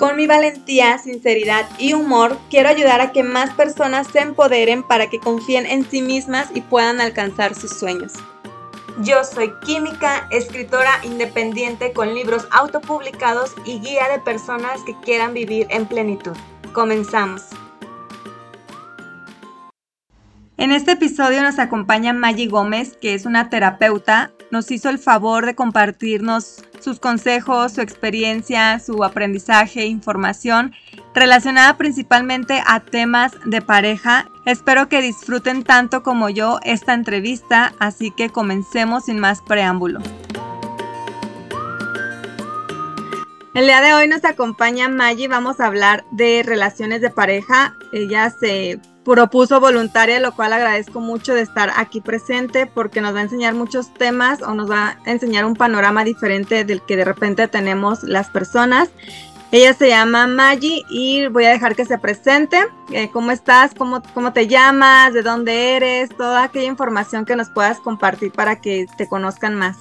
Con mi valentía, sinceridad y humor, quiero ayudar a que más personas se empoderen para que confíen en sí mismas y puedan alcanzar sus sueños. Yo soy química, escritora independiente con libros autopublicados y guía de personas que quieran vivir en plenitud. Comenzamos. En este episodio nos acompaña Maggie Gómez, que es una terapeuta. Nos hizo el favor de compartirnos sus consejos, su experiencia, su aprendizaje, información relacionada principalmente a temas de pareja. Espero que disfruten tanto como yo esta entrevista, así que comencemos sin más preámbulo. El día de hoy nos acompaña Maggie, vamos a hablar de relaciones de pareja. Ella se propuso voluntaria, lo cual agradezco mucho de estar aquí presente porque nos va a enseñar muchos temas o nos va a enseñar un panorama diferente del que de repente tenemos las personas. Ella se llama Maggie y voy a dejar que se presente. Eh, ¿Cómo estás? ¿Cómo, ¿Cómo te llamas? ¿De dónde eres? Toda aquella información que nos puedas compartir para que te conozcan más.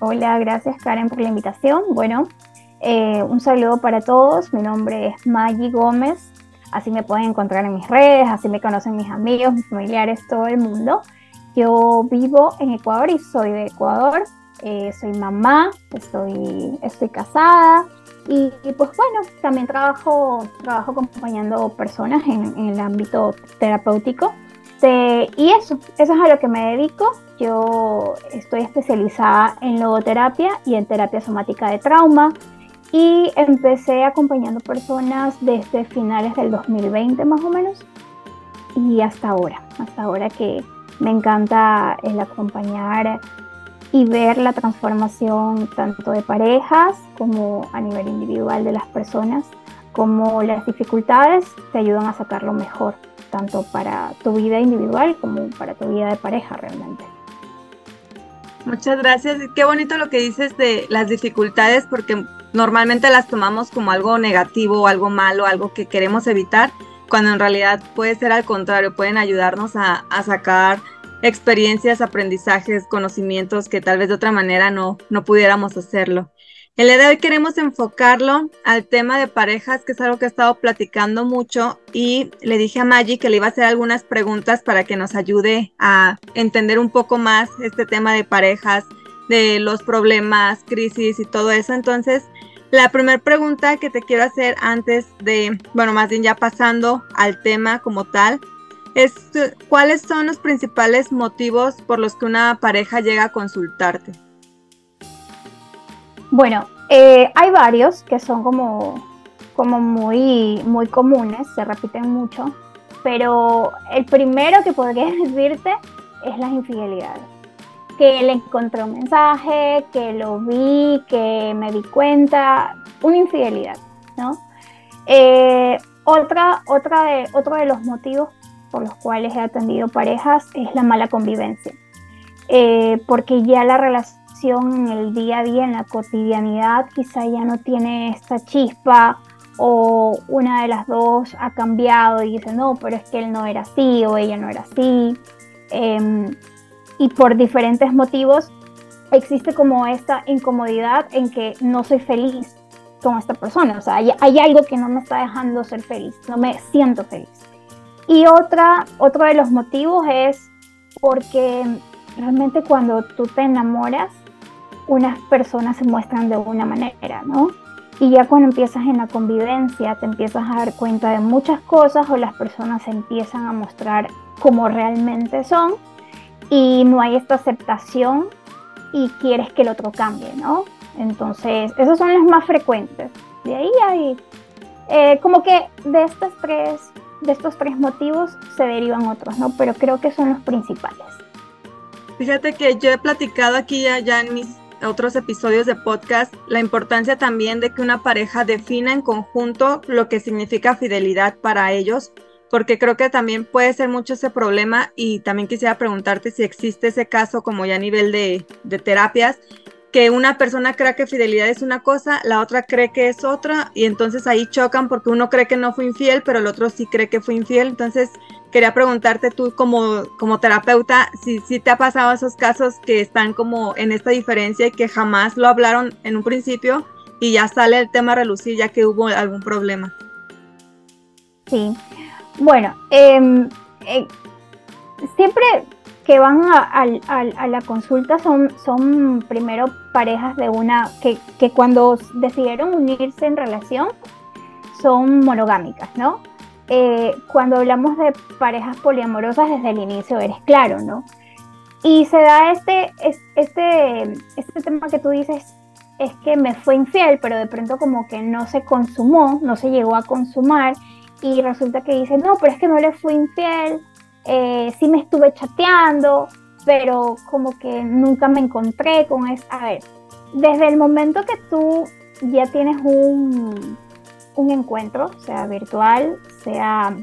Hola, gracias Karen por la invitación. Bueno, eh, un saludo para todos. Mi nombre es Maggie Gómez. Así me pueden encontrar en mis redes, así me conocen mis amigos, mis familiares, todo el mundo. Yo vivo en Ecuador y soy de Ecuador. Eh, soy mamá, estoy, estoy casada y, pues bueno, también trabajo, trabajo acompañando personas en, el ámbito terapéutico. y eso, eso es a lo que me dedico. Yo estoy especializada en logoterapia y en terapia somática de trauma y empecé acompañando personas desde finales del 2020 más o menos y hasta ahora, hasta ahora que me encanta el acompañar y ver la transformación tanto de parejas como a nivel individual de las personas, como las dificultades te ayudan a sacar lo mejor, tanto para tu vida individual como para tu vida de pareja realmente. Muchas gracias. Qué bonito lo que dices de las dificultades, porque normalmente las tomamos como algo negativo, algo malo, algo que queremos evitar, cuando en realidad puede ser al contrario, pueden ayudarnos a, sacar experiencias, aprendizajes, conocimientos que tal vez de otra manera no, no pudiéramos hacerlo. El día de hoy queremos enfocarlo al tema de parejas, que es algo que he estado platicando mucho y le dije a Maggie que le iba a hacer algunas preguntas para que nos ayude a entender un poco más este tema de parejas, de los problemas, crisis y todo eso. Entonces, la primera pregunta que te quiero hacer antes de, bueno, más bien ya pasando al tema como tal, es cuáles son los principales motivos por los que una pareja llega a consultarte. Bueno, eh, hay varios que son como, como muy, muy comunes, se repiten mucho, pero el primero que podría decirte es las infidelidades que le encontré un mensaje, que lo vi, que me di cuenta, una infidelidad, ¿no? Eh, otra, otra otro de los motivos por los cuales he atendido parejas es la mala convivencia, eh, porque ya la relación en el día a día, en la cotidianidad, quizá ya no tiene esta chispa o una de las dos ha cambiado y dice, no, pero es que él no era así o ella no era así. Em, y por diferentes motivos existe como esta incomodidad en que no soy feliz con esta persona. O sea, hay, algo que no me está dejando ser feliz, no me siento feliz. Y otra, otro de los motivos es porque realmente cuando tú te enamoras, unas personas se muestran de una manera, ¿no? Y ya cuando empiezas en la convivencia, te empiezas a dar cuenta de muchas cosas o las personas se empiezan a mostrar como realmente son y no hay esta aceptación y quieres que el otro cambie, ¿no? Entonces, esos son los más frecuentes. De ahí hay, eh, como que de estos tres, de estos tres motivos se derivan otros, ¿no? Pero creo que son los principales. Fíjate que yo he platicado aquí ya, ya en mis otros episodios de podcast la importancia también de que una pareja defina en conjunto lo que significa fidelidad para ellos, porque creo que también puede ser mucho ese problema y también quisiera preguntarte si existe ese caso como ya a nivel de, terapias, que una persona cree que fidelidad es una cosa, la otra cree que es otra, y entonces ahí chocan porque uno cree que no fue infiel, pero el otro sí cree que fue infiel. Entonces, quería preguntarte tú como, como terapeuta, si, si te ha pasado esos casos que están como en esta diferencia y que jamás lo hablaron en un principio y ya sale el tema a relucir ya que hubo algún problema. Sí, bueno, em, eh, siempre que van a, la consulta son, primero parejas de una que, que, cuando decidieron unirse en relación son monogámicas, ¿no? Eh, cuando hablamos de parejas poliamorosas desde el inicio eres claro, ¿no? Y se da este, este, este tema que tú dices, es que me fue infiel, pero de pronto como que no se consumó, no se llegó a consumar, y resulta que dice, no, pero es que no le fui infiel, eh, sí me estuve chateando, pero como que nunca me encontré con eso. A ver, desde el momento que tú ya tienes un, un encuentro, sea virtual, sea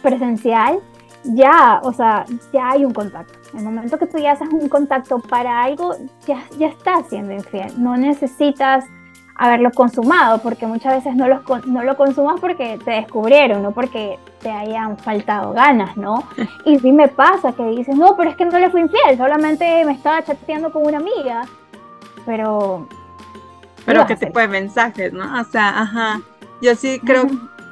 presencial, ya, o sea, ya hay un contacto. El momento que tú ya haces un contacto para algo, ya, ya estás siendo infiel. No necesitas haberlo consumado, porque muchas veces no, los, no lo consumas porque te descubrieron, no porque te hayan faltado ganas, ¿no? Y sí me pasa que dices, no, pero es que no le fui infiel, solamente me estaba chateando con una amiga, pero... Pero qué tipo de mensajes, ¿no? O sea, ajá. Yo sí creo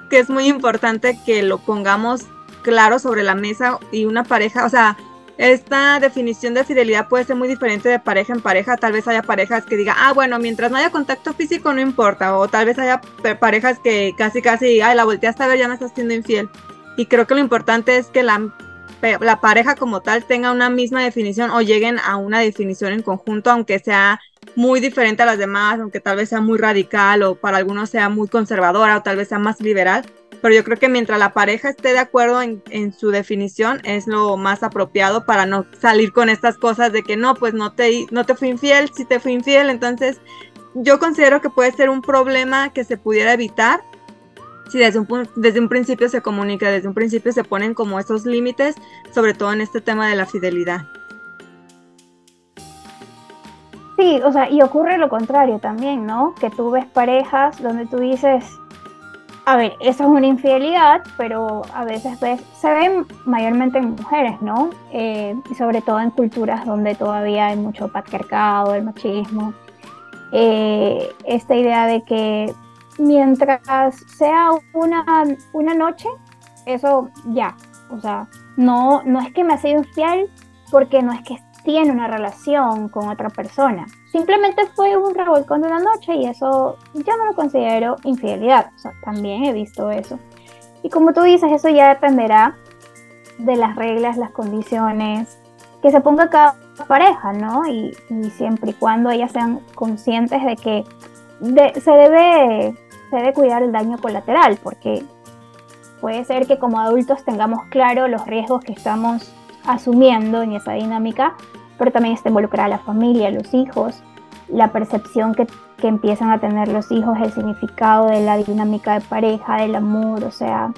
que es muy importante que lo pongamos claro sobre la mesa y una pareja, o sea, esta definición de fidelidad puede ser muy diferente de pareja en pareja. Tal vez haya parejas que digan, ah, bueno, mientras no haya contacto físico no importa. O tal vez haya parejas que casi, casi, ay, la volteaste a ver, ya me estás siendo infiel. Y creo que lo importante es que la, la pareja como tal tenga una misma definición o lleguen a una definición en conjunto, aunque sea muy diferente a las demás, aunque tal vez sea muy radical o para algunos sea muy conservadora o tal vez sea más liberal pero yo creo que mientras la pareja esté de acuerdo en, su definición es lo más apropiado para no salir con estas cosas de que no, pues no te, no te fui infiel, si te fui infiel, entonces yo considero que puede ser un problema que se pudiera evitar si desde un, desde un principio se comunica, desde un principio se ponen como esos límites, sobre todo en este tema de la fidelidad. Sí, o sea, y ocurre lo contrario también, ¿no? Que tú ves parejas donde tú dices, a ver, eso es una infidelidad, pero a veces se ven mayormente en mujeres, ¿no? Eh, y sobre todo en culturas donde todavía hay mucho patriarcado, el machismo. Eh, esta idea de que mientras sea una, una noche, eso ya. O sea, no, no es que me ha sido infiel porque no es que tiene una relación con otra persona. Simplemente fue un revolcón de una noche y eso yo no lo considero infidelidad. O sea, también he visto eso. Y como tú dices, eso ya dependerá de las reglas, las condiciones que se ponga cada pareja, ¿no? Y, siempre y cuando ellas sean conscientes de que se, debe, se debe cuidar el daño colateral, porque puede ser que como adultos tengamos claro los riesgos que estamos asumiendo en esa dinámica, pero también está involucrada la familia, los hijos, la percepción que, que, empiezan a tener los hijos, el significado de la dinámica de pareja, del amor, o sea,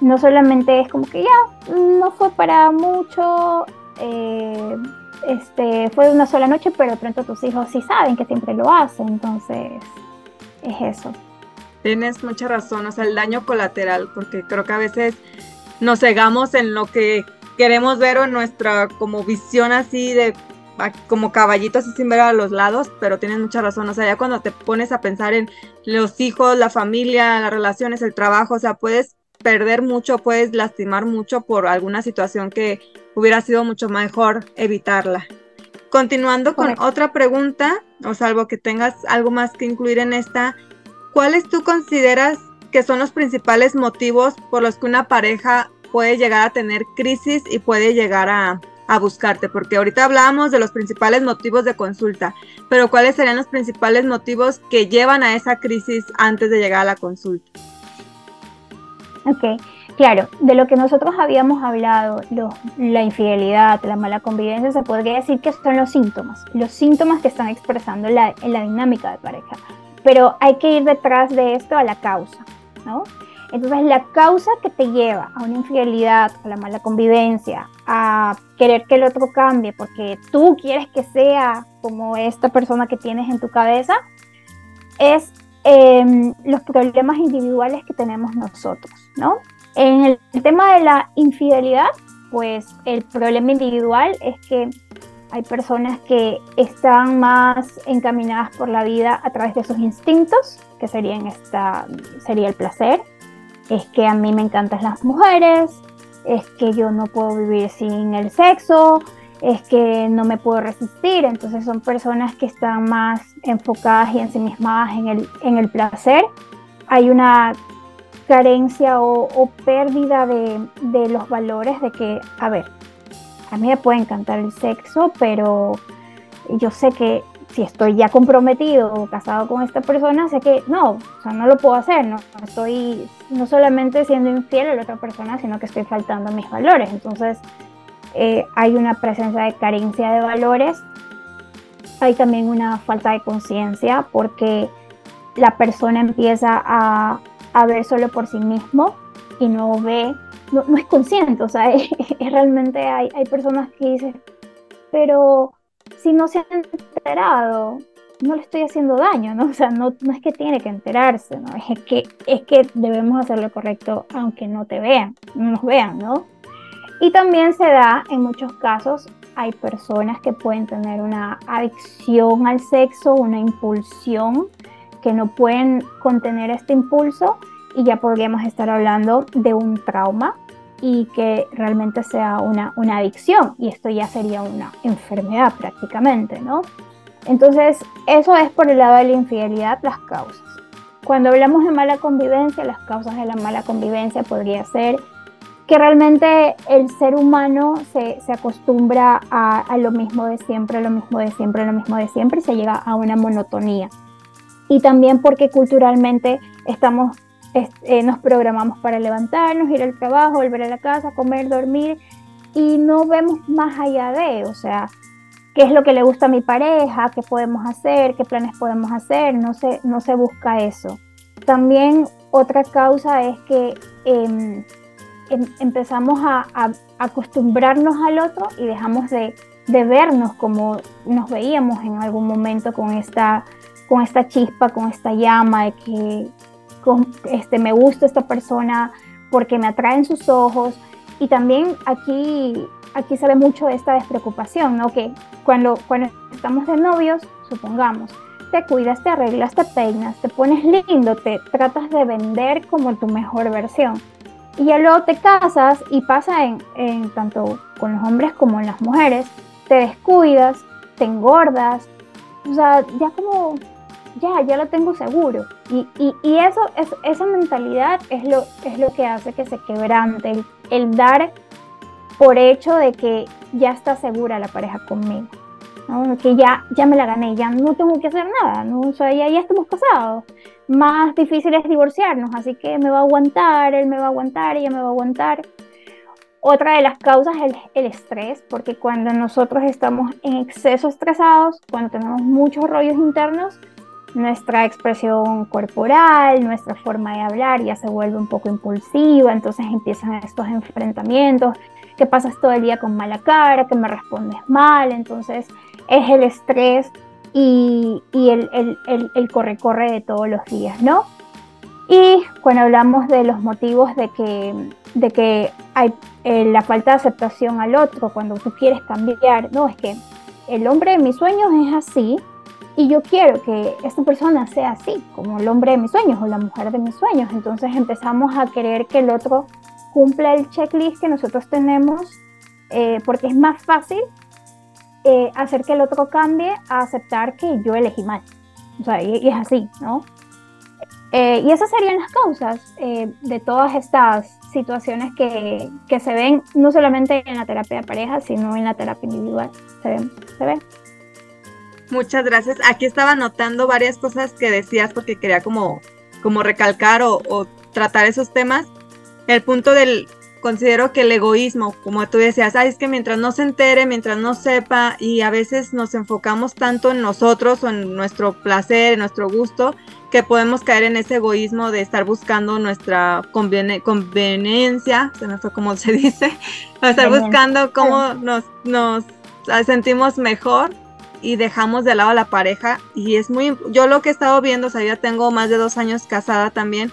no solamente es como que ya, no fue para mucho, eh, este, fue una sola noche, pero pronto tus hijos sí saben que siempre lo hacen, entonces es eso. Tienes mucha razón, o sea, el daño colateral, porque creo que a veces nos cegamos en lo que queremos ver en nuestra como visión así de como caballitos así sin ver a los lados, pero tienes mucha razón, o sea, ya cuando te pones a pensar en los hijos, la familia, las relaciones, el trabajo, o sea, puedes perder mucho, puedes lastimar mucho por alguna situación que hubiera sido mucho mejor evitarla. Continuando con otra pregunta, o salvo que tengas algo más que incluir en esta, ¿cuáles tú consideras que son los principales motivos por los que una pareja puede llegar a tener crisis y puede llegar a, buscarte, porque ahorita hablábamos de los principales motivos de consulta, pero ¿cuáles serían los principales motivos que llevan a esa crisis antes de llegar a la consulta? Ok, claro, de lo que nosotros habíamos hablado, la infidelidad, la mala convivencia, se podría decir que son los síntomas, los síntomas que están expresando la dinámica de pareja. Pero hay que ir detrás de esto a la causa, ¿no? Entonces, la causa que te lleva a una infidelidad, a la mala convivencia, a querer que el otro cambie porque tú quieres que sea como esta persona que tienes en tu cabeza, es em, los problemas individuales que tenemos nosotros, ¿no? En el, tema de la infidelidad, pues el problema individual es que hay personas que están más encaminadas por la vida a través de sus instintos, que serían esta, sería el placer, es que a mí me encantan las mujeres, es que yo no puedo vivir sin el sexo, es que no me puedo resistir. Entonces son personas que están más enfocadas y ensimismadas en el, en el placer. Hay una carencia o, pérdida de, de, los valores de que, a ver, a mí me puede encantar el sexo, pero yo sé que si estoy ya comprometido o casado con esta persona, sé que no, o sea, no lo puedo hacer, no, estoy no solamente siendo infiel a la otra persona, sino que estoy faltando a mis valores. Entonces, eh, hay una presencia de carencia de valores, hay también una falta de conciencia porque la persona empieza a, a, ver solo por sí mismo y no ve, no, es consciente, o sea, es, realmente hay, hay personas que dicen, pero si no se han enterado, no le estoy haciendo daño, ¿no? O sea, no, no es que tiene que enterarse, ¿no? Es que, es que debemos hacer lo correcto aunque no te vean, no nos vean, ¿no? Y también se da en muchos casos, hay personas que pueden tener una adicción al sexo, una impulsión, que no pueden contener este impulso y ya podríamos estar hablando de un trauma y que realmente sea una, una adicción y esto ya sería una enfermedad prácticamente, ¿no? Entonces, eso es por el lado de la infidelidad, las causas. Cuando hablamos de mala convivencia, las causas de la mala convivencia podría ser que realmente el ser humano se, se acostumbra a, lo mismo de siempre, lo mismo de siempre, lo mismo de siempre y se llega a una monotonía. Y también porque culturalmente estamos eh, nos programamos para levantarnos, ir al trabajo, volver a la casa, comer, dormir y no vemos más allá de, o sea, qué es lo que le gusta a mi pareja, qué podemos hacer, qué planes podemos hacer, no se, no se busca eso. También otra causa es que em, empezamos a, acostumbrarnos al otro y dejamos de, de, vernos como nos veíamos en algún momento con esta, con esta chispa, con esta llama de que este, me gusta esta persona porque me atraen sus ojos. Y también aquí, aquí se ve mucho esta despreocupación, ¿no? Que cuando, cuando estamos de novios, supongamos, te cuidas, te arreglas, te peinas, te pones lindo, te tratas de vender como tu mejor versión. Y ya luego te casas y pasa en, en tanto con los hombres como en las mujeres, te descuidas, te engordas, o sea, ya como ya, ya lo tengo seguro. Y, y, eso, es, esa mentalidad es lo, es lo que hace que se quebrante, el, dar por hecho de que ya está segura la pareja conmigo. que ya, ya me la gané, ya no tengo que hacer nada, ¿no? o sea, ya, ya estamos casados. Más difícil es divorciarnos, así que me va a aguantar, él me va a aguantar, ella me va a aguantar. Otra de las causas es el, el, estrés, porque cuando nosotros estamos en exceso estresados, cuando tenemos muchos rollos internos, nuestra expresión corporal, nuestra forma de hablar ya se vuelve un poco impulsiva, entonces empiezan estos enfrentamientos, que pasas todo el día con mala cara, que me respondes mal, entonces es el estrés y, el, corre-corre de todos los días, ¿no? Y cuando hablamos de los motivos de que, de que hay eh, la falta de aceptación al otro, cuando tú quieres cambiar, no, es que el hombre de mis sueños es así, y yo quiero que esta persona sea así, como el hombre de mis sueños o la mujer de mis sueños. Entonces empezamos a querer que el otro cumpla el checklist que nosotros tenemos, eh, porque es más fácil eh, hacer que el otro cambie a aceptar que yo elegí mal. O sea, y, es así, ¿no? Eh, y esas serían las causas de todas estas situaciones que, que, se ven no solamente en la terapia de pareja, sino en la terapia individual. Se ven, se ven. Muchas gracias. Aquí estaba anotando varias cosas que decías porque quería como, como recalcar o, tratar esos temas. el punto del, considero que el egoísmo, como tú decías, es que mientras no se entere, mientras no sepa, y a veces nos enfocamos tanto en nosotros o en nuestro placer, en nuestro gusto, que podemos caer en ese egoísmo de estar buscando nuestra conveniencia, se me fue como se dice, estar buscando cómo nos, nos sentimos mejor y dejamos de lado a la pareja. Y es muy yo lo que he estado viendo, o sea, ya tengo más de dos años casada también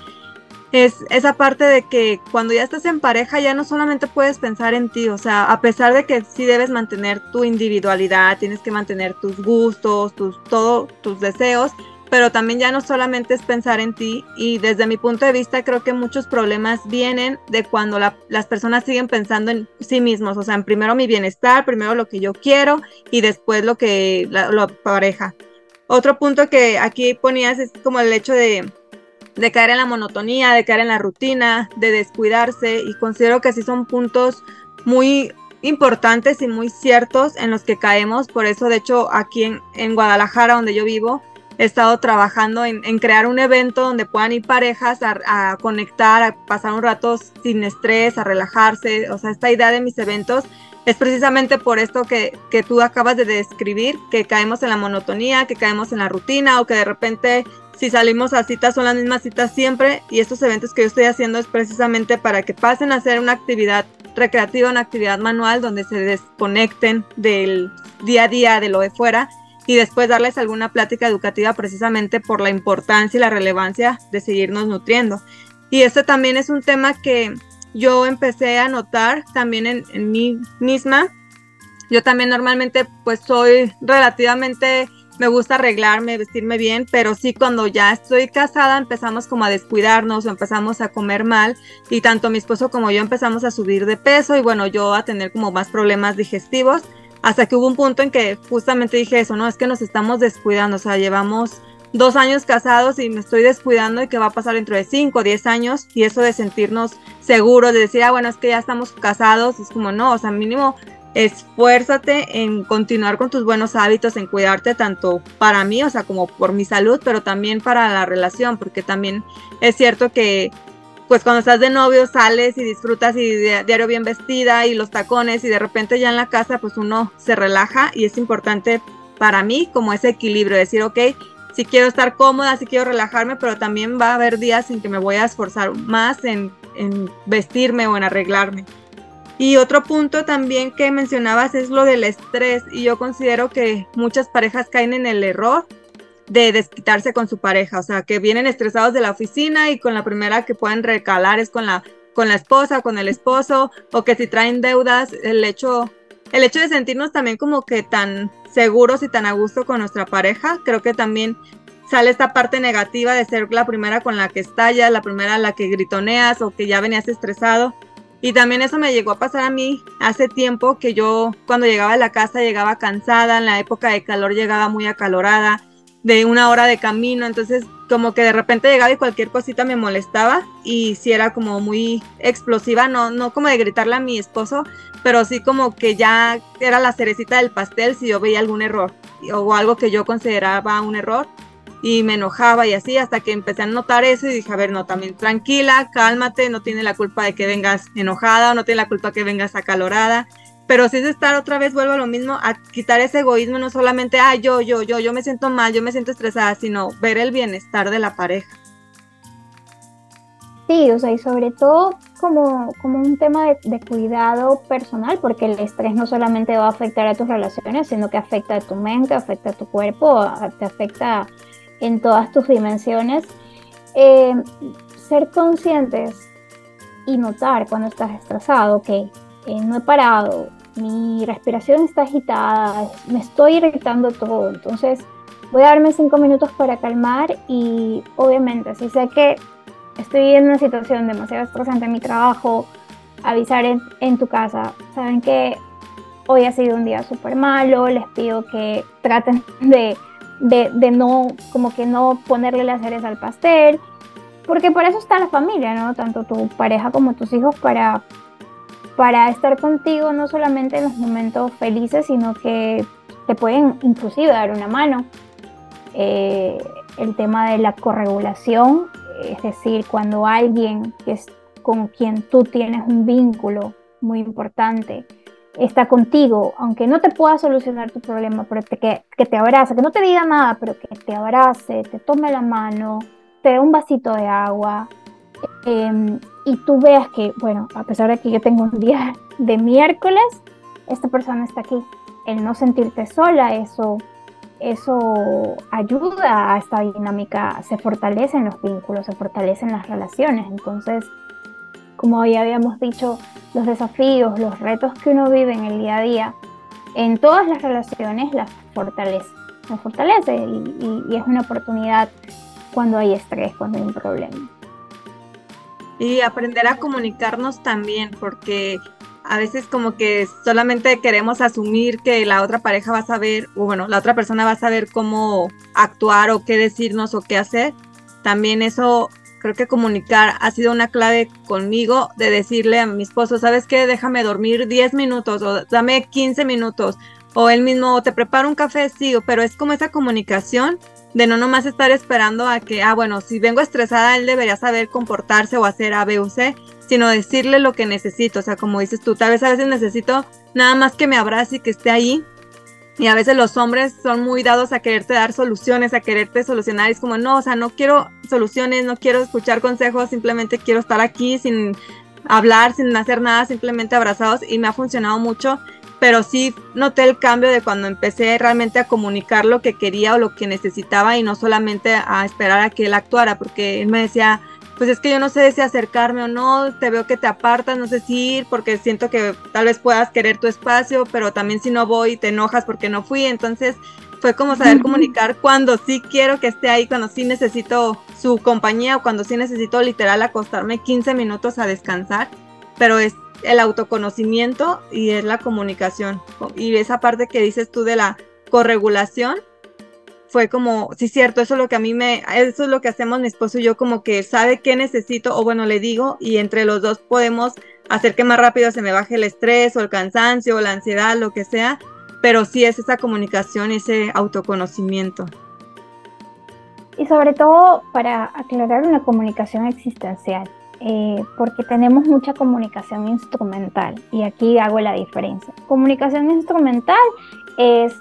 es esa parte de que cuando ya estás en pareja ya no solamente puedes pensar en ti, o sea, a pesar de que sí debes mantener tu individualidad, tienes que mantener tus gustos, tus todo tus deseos, pero también ya no solamente es pensar en ti y desde mi punto de vista creo que muchos problemas vienen de cuando las personas siguen pensando en sí mismos, o sea, en primero mi bienestar, primero lo que yo quiero y después lo que la, la pareja. Otro punto que aquí ponías es como el hecho de de caer en la monotonía, de caer en la rutina, de descuidarse y considero que sí son puntos muy importantes y muy ciertos en los que caemos. Por eso, de hecho, aquí en, Guadalajara, donde yo vivo, he estado trabajando en, crear un evento donde puedan ir parejas a, a, conectar, a pasar un rato sin estrés, a relajarse. O sea, esta idea de mis eventos es precisamente por esto que, que, tú acabas de describir, que caemos en la monotonía, que caemos en la rutina o que de repente si salimos a citas son las mismas citas siempre y estos eventos que yo estoy haciendo es precisamente para que pasen a hacer una actividad recreativa, una actividad manual donde se desconecten del día a día de lo de fuera y después darles alguna plática educativa precisamente por la importancia y la relevancia de seguirnos nutriendo. Y este también es un tema que yo empecé a notar también en, en mí misma. Yo también normalmente pues soy relativamente me gusta arreglarme, vestirme bien, pero sí cuando ya estoy casada empezamos como a descuidarnos o empezamos a comer mal y tanto mi esposo como yo empezamos a subir de peso y bueno, yo a tener como más problemas digestivos hasta que hubo un punto en que justamente dije eso, no, es que nos estamos descuidando, o sea, llevamos dos años casados y me estoy descuidando y qué va a pasar dentro de cinco diez años y eso de sentirnos seguros, de decir, ah, bueno, es que ya estamos casados, es como, no, o sea, mínimo esfuérzate en continuar con tus buenos hábitos, en cuidarte tanto para mí, o sea, como por mi salud, pero también para la relación, porque también es cierto que pues cuando estás de novio sales y disfrutas y diario bien vestida y los tacones y de repente ya en la casa pues uno se relaja y es importante para mí como ese equilibrio, decir, ok, si quiero estar cómoda, si quiero relajarme, pero también va a haber días en que me voy a esforzar más en, en vestirme o en arreglarme. Y otro punto también que mencionabas es lo del estrés y yo considero que muchas parejas caen en el error de desquitarse con su pareja, o sea, que vienen estresados de la oficina y con la primera que pueden recalar es con la con la esposa, con el esposo o que si traen deudas, el hecho el hecho de sentirnos también como que tan seguros y tan a gusto con nuestra pareja, creo que también sale esta parte negativa de ser la primera con la que estallas, la primera a la que gritoneas o que ya venías estresado. Y también eso me llegó a pasar a mí hace tiempo que yo cuando llegaba a la casa llegaba cansada, en la época de calor llegaba muy acalorada, de una hora de camino, entonces como que de repente llegaba y cualquier cosita me molestaba y si era como muy explosiva, no, no como de gritarle a mi esposo, pero sí como que ya era la cerecita del pastel si yo veía algún error o algo que yo consideraba un error y me enojaba y así hasta que empecé a notar eso y dije, a ver, no, también tranquila, cálmate, no tiene la culpa de que vengas enojada o no tiene la culpa que vengas acalorada, pero si es estar otra vez, vuelvo a lo mismo, a quitar ese egoísmo, no solamente, ah, yo, yo, yo, yo me siento mal, yo me siento estresada, sino ver el bienestar de la pareja. Sí, o sea, y sobre todo como, como un tema de, cuidado personal, porque el estrés no solamente va a afectar a tus relaciones, sino que afecta a tu mente, afecta a tu cuerpo, te afecta en todas tus dimensiones. Eh, ser conscientes y notar cuando estás estresado, que no he parado, mi respiración está agitada, me estoy irritando todo, entonces voy a darme cinco minutos para calmar y obviamente si sé que estoy en una situación demasiado estresante en mi trabajo, avisar en, en tu casa, saben que hoy ha sido un día súper malo, les pido que traten de de, no, como que no ponerle las cereza al pastel, porque por eso está la familia, ¿no? Tanto tu pareja como tus hijos para, para estar contigo no solamente en los momentos felices, sino que te pueden inclusive dar una mano. Eh, el tema de la corregulación, es decir, cuando alguien que es con quien tú tienes un vínculo muy importante, está contigo, aunque no te pueda solucionar tu problema, pero que, que te abrace, que no te diga nada, pero que te abrace, te tome la mano, te dé un vasito de agua, em, y tú veas que, bueno, a pesar de que yo tengo un día de miércoles, esta persona está aquí. El no sentirte sola, eso, eso ayuda a esta dinámica, se fortalecen los vínculos, se fortalecen las relaciones. Entonces, como ya habíamos dicho, los desafíos, los retos que uno vive en el día a día, en todas las relaciones las fortalece, las fortalece y, y es una oportunidad cuando hay estrés, cuando hay un problema. Y aprender a comunicarnos también, porque a veces como que solamente queremos asumir que la otra pareja va a saber, o bueno, la otra persona va a saber cómo actuar o qué decirnos o qué hacer. También eso, creo que comunicar ha sido una clave conmigo de decirle a mi esposo, ¿sabes qué? Déjame dormir 10 minutos o dame 15 minutos. O él mismo, te preparo un café, sí, pero es como esa comunicación de no nomás estar esperando a que, ah, bueno, si vengo estresada, él debería saber comportarse o hacer A, B o C, sino decirle lo que necesito. O sea, como dices tú, tal vez a veces necesito nada más que me abrace y que esté ahí. Y a veces los hombres son muy dados a quererte dar soluciones, a quererte solucionar. Es como, no, o sea, no quiero soluciones, no quiero escuchar consejos, simplemente quiero estar aquí sin hablar, sin hacer nada, simplemente abrazados. Y me ha funcionado mucho pero sí noté el cambio de cuando empecé realmente a comunicar lo que quería o lo que necesitaba y no solamente a esperar a que él actuara, porque él me decía, pues es que yo no sé si acercarme o no, te veo que te apartas, no sé si ir, porque siento que tal vez puedas querer tu espacio, pero también si no voy te enojas porque no fui, entonces fue como saber comunicar cuando sí quiero que esté ahí, cuando sí necesito su compañía o cuando sí necesito literal acostarme 15 minutos a descansar, pero es el autoconocimiento y es la comunicación. Y esa parte que dices tú de la corregulación fue como, sí, cierto, eso es lo que a mí me, eso es lo que hacemos mi esposo y yo, como que sabe qué necesito, o bueno, le digo, y entre los dos podemos hacer que más rápido se me baje el estrés o el cansancio o la ansiedad, lo que sea, pero sí es esa comunicación, ese autoconocimiento. Y sobre todo para aclarar una comunicación existencial. Eh, porque tenemos mucha comunicación instrumental y aquí hago la diferencia. Comunicación instrumental es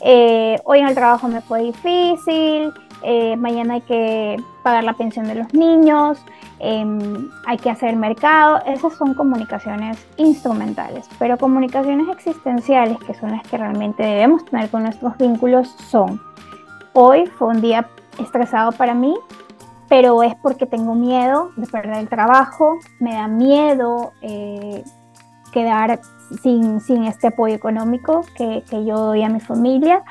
eh, hoy en el trabajo me fue difícil, eh, mañana hay que pagar la pensión de los niños, em, hay que hacer mercado, esas son comunicaciones instrumentales, pero comunicaciones existenciales, que son las que realmente debemos tener con nuestros vínculos, son, hoy fue un día estresado para mí, pero es porque tengo miedo de perder el trabajo, me da miedo eh, quedar sin, sin, este apoyo económico que, que, yo doy a mi familia.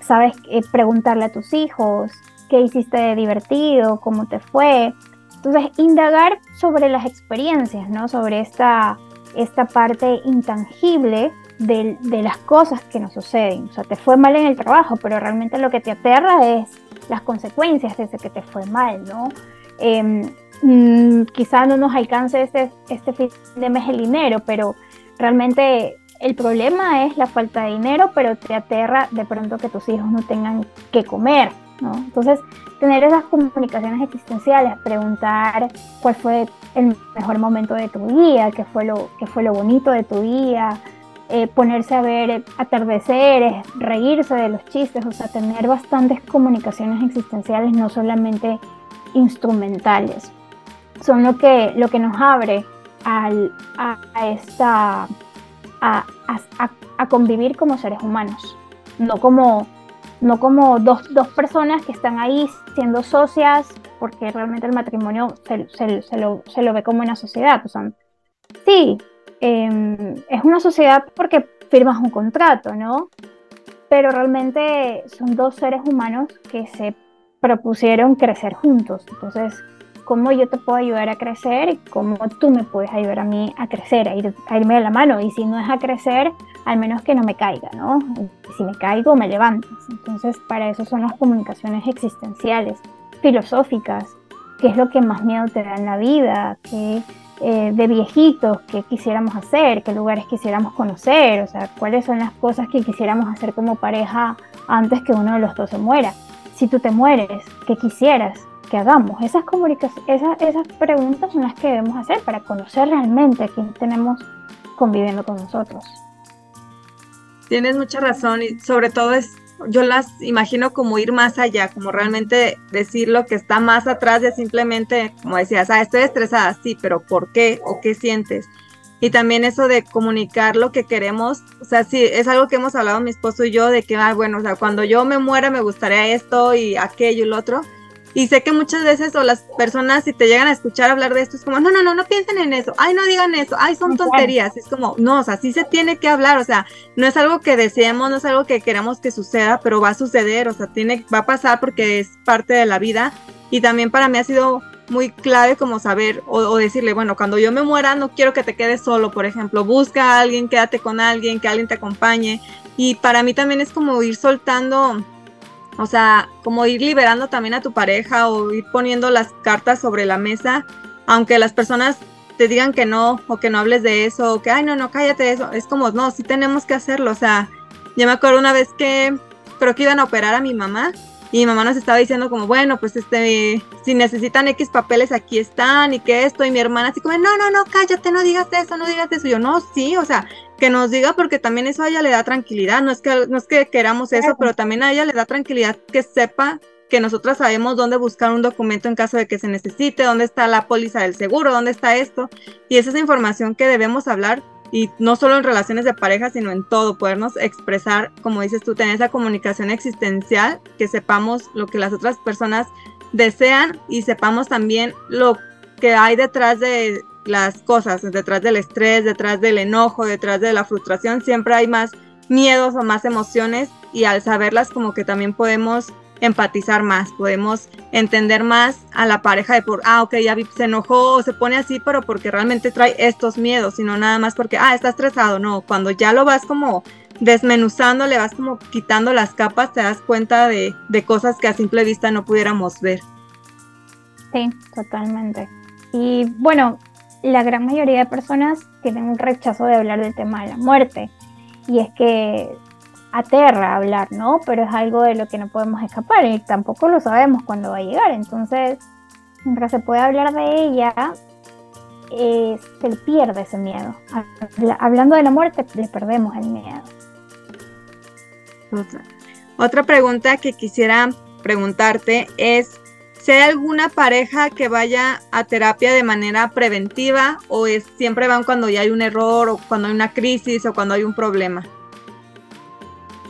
Sabes, eh, preguntarle a tus hijos qué hiciste de divertido, cómo te fue. Entonces, indagar sobre las experiencias, ¿no? Sobre esta, esta parte intangible de, de las cosas que nos suceden. O sea, te fue mal en el trabajo, pero realmente lo que te aterra es las consecuencias de ese que te fue mal, ¿no? Eh, quizá no nos alcance este, este fin de mes el dinero, pero realmente el problema es la falta de dinero, pero te aterra de pronto que tus hijos no tengan que comer, ¿no? Entonces, tener esas comunicaciones existenciales, preguntar cuál fue el mejor momento de tu día, qué fue lo, qué fue lo bonito de tu día, eh, ponerse a ver atardeceres, reírse de los chistes, o sea, tener bastantes comunicaciones existenciales, no solamente instrumentales. Son lo que, lo que nos abre al, a, esta, a, a, convivir como seres humanos, no como, no como dos, dos, personas que están ahí siendo socias, porque realmente el matrimonio se, se, se, lo, se lo, ve como una sociedad. O sea, sí, Em, es una sociedad porque firmas un contrato, ¿no? Pero realmente son dos seres humanos que se propusieron crecer juntos. Entonces, ¿cómo yo te puedo ayudar a crecer y cómo tú me puedes ayudar a mí a crecer, a, irme de la mano? Y si no es a crecer, al menos que no me caiga, ¿no? si me caigo, me levantas. Entonces, para eso son las comunicaciones existenciales, filosóficas, qué es lo que más miedo te da en la vida, qué eh, de viejitos que quisiéramos hacer, qué lugares quisiéramos conocer, o sea, cuáles son las cosas que quisiéramos hacer como pareja antes que uno de los dos se muera. Si tú te mueres, ¿qué quisieras? que hagamos. Esas, esas, esas preguntas son las que debemos hacer para conocer realmente a quién tenemos conviviendo con nosotros. Tienes mucha razón y sobre todo es, yo las imagino como ir más allá, como realmente decir lo que está más atrás de simplemente, como decías, ah, estoy estresada, sí, pero ¿por qué o qué sientes? Y también eso de comunicar lo que queremos, o sea, sí, es algo que hemos hablado mi esposo y yo, de que, ah, bueno, o sea, cuando yo me muera me gustaría esto y aquello y lo otro, y sé que muchas veces o las personas si te llegan a escuchar hablar de esto es como, no, no, no, no piensen en eso, ay, no digan eso, ay, son tonterías. Es como, no, o sea, sí se tiene que hablar, o sea, no es algo que deseemos, no es algo que queramos que suceda, pero va a suceder, o sea, tiene, va a pasar porque es parte de la vida. Y también para mí ha sido muy clave como saber o, o, decirle, bueno, cuando yo me muera no quiero que te quedes solo, por ejemplo, busca a alguien, quédate con alguien, que alguien te acompañe. Y para mí también es como ir soltando o sea, como ir liberando también a tu pareja o ir poniendo las cartas sobre la mesa, aunque las personas te digan que no o que no hables de eso o que, ay, no, no, cállate eso. Es como, no, sí tenemos que hacerlo. O sea, yo me acuerdo una vez que creo que iban a operar a mi mamá y mi mamá nos estaba diciendo como, bueno, pues este, si necesitan X papeles aquí están y que esto, y mi hermana así como, no, no, no, cállate, no digas eso, no digas eso. Y yo, no, sí, o sea, que nos diga porque también eso a ella le da tranquilidad, no es que, no es que queramos eso, pero también a ella le da tranquilidad que sepa que nosotras sabemos dónde buscar un documento en caso de que se necesite, dónde está la póliza del seguro, dónde está esto. Y esa es información que debemos hablar y no solo en relaciones de pareja, sino en todo, podernos expresar, como dices tú, tener esa comunicación existencial, que sepamos lo que las otras personas desean y sepamos también lo que hay detrás de las cosas, detrás del estrés, detrás del enojo, detrás de la frustración, siempre hay más miedos o más emociones y al saberlas como que también podemos empatizar más, podemos entender más a la pareja de por, ah, ok, ya se enojó o se pone así, pero porque realmente trae estos miedos, sino nada más porque, ah, está estresado, no, cuando ya lo vas como desmenuzando, le vas como quitando las capas, te das cuenta de, de cosas que a simple vista no pudiéramos ver. Sí, totalmente. Y bueno, la gran mayoría de personas tienen un rechazo de hablar del tema de la muerte. Y es que aterra hablar, ¿no? Pero es algo de lo que no podemos escapar y tampoco lo sabemos cuándo va a llegar. Entonces, mientras se puede hablar de ella, se le pierde ese miedo. Hablando de la muerte, le perdemos el miedo. Otra, Otra pregunta que quisiera preguntarte es si hay alguna pareja que vaya a terapia de manera preventiva o es siempre van cuando ya hay un error o cuando hay una crisis o cuando hay un problema.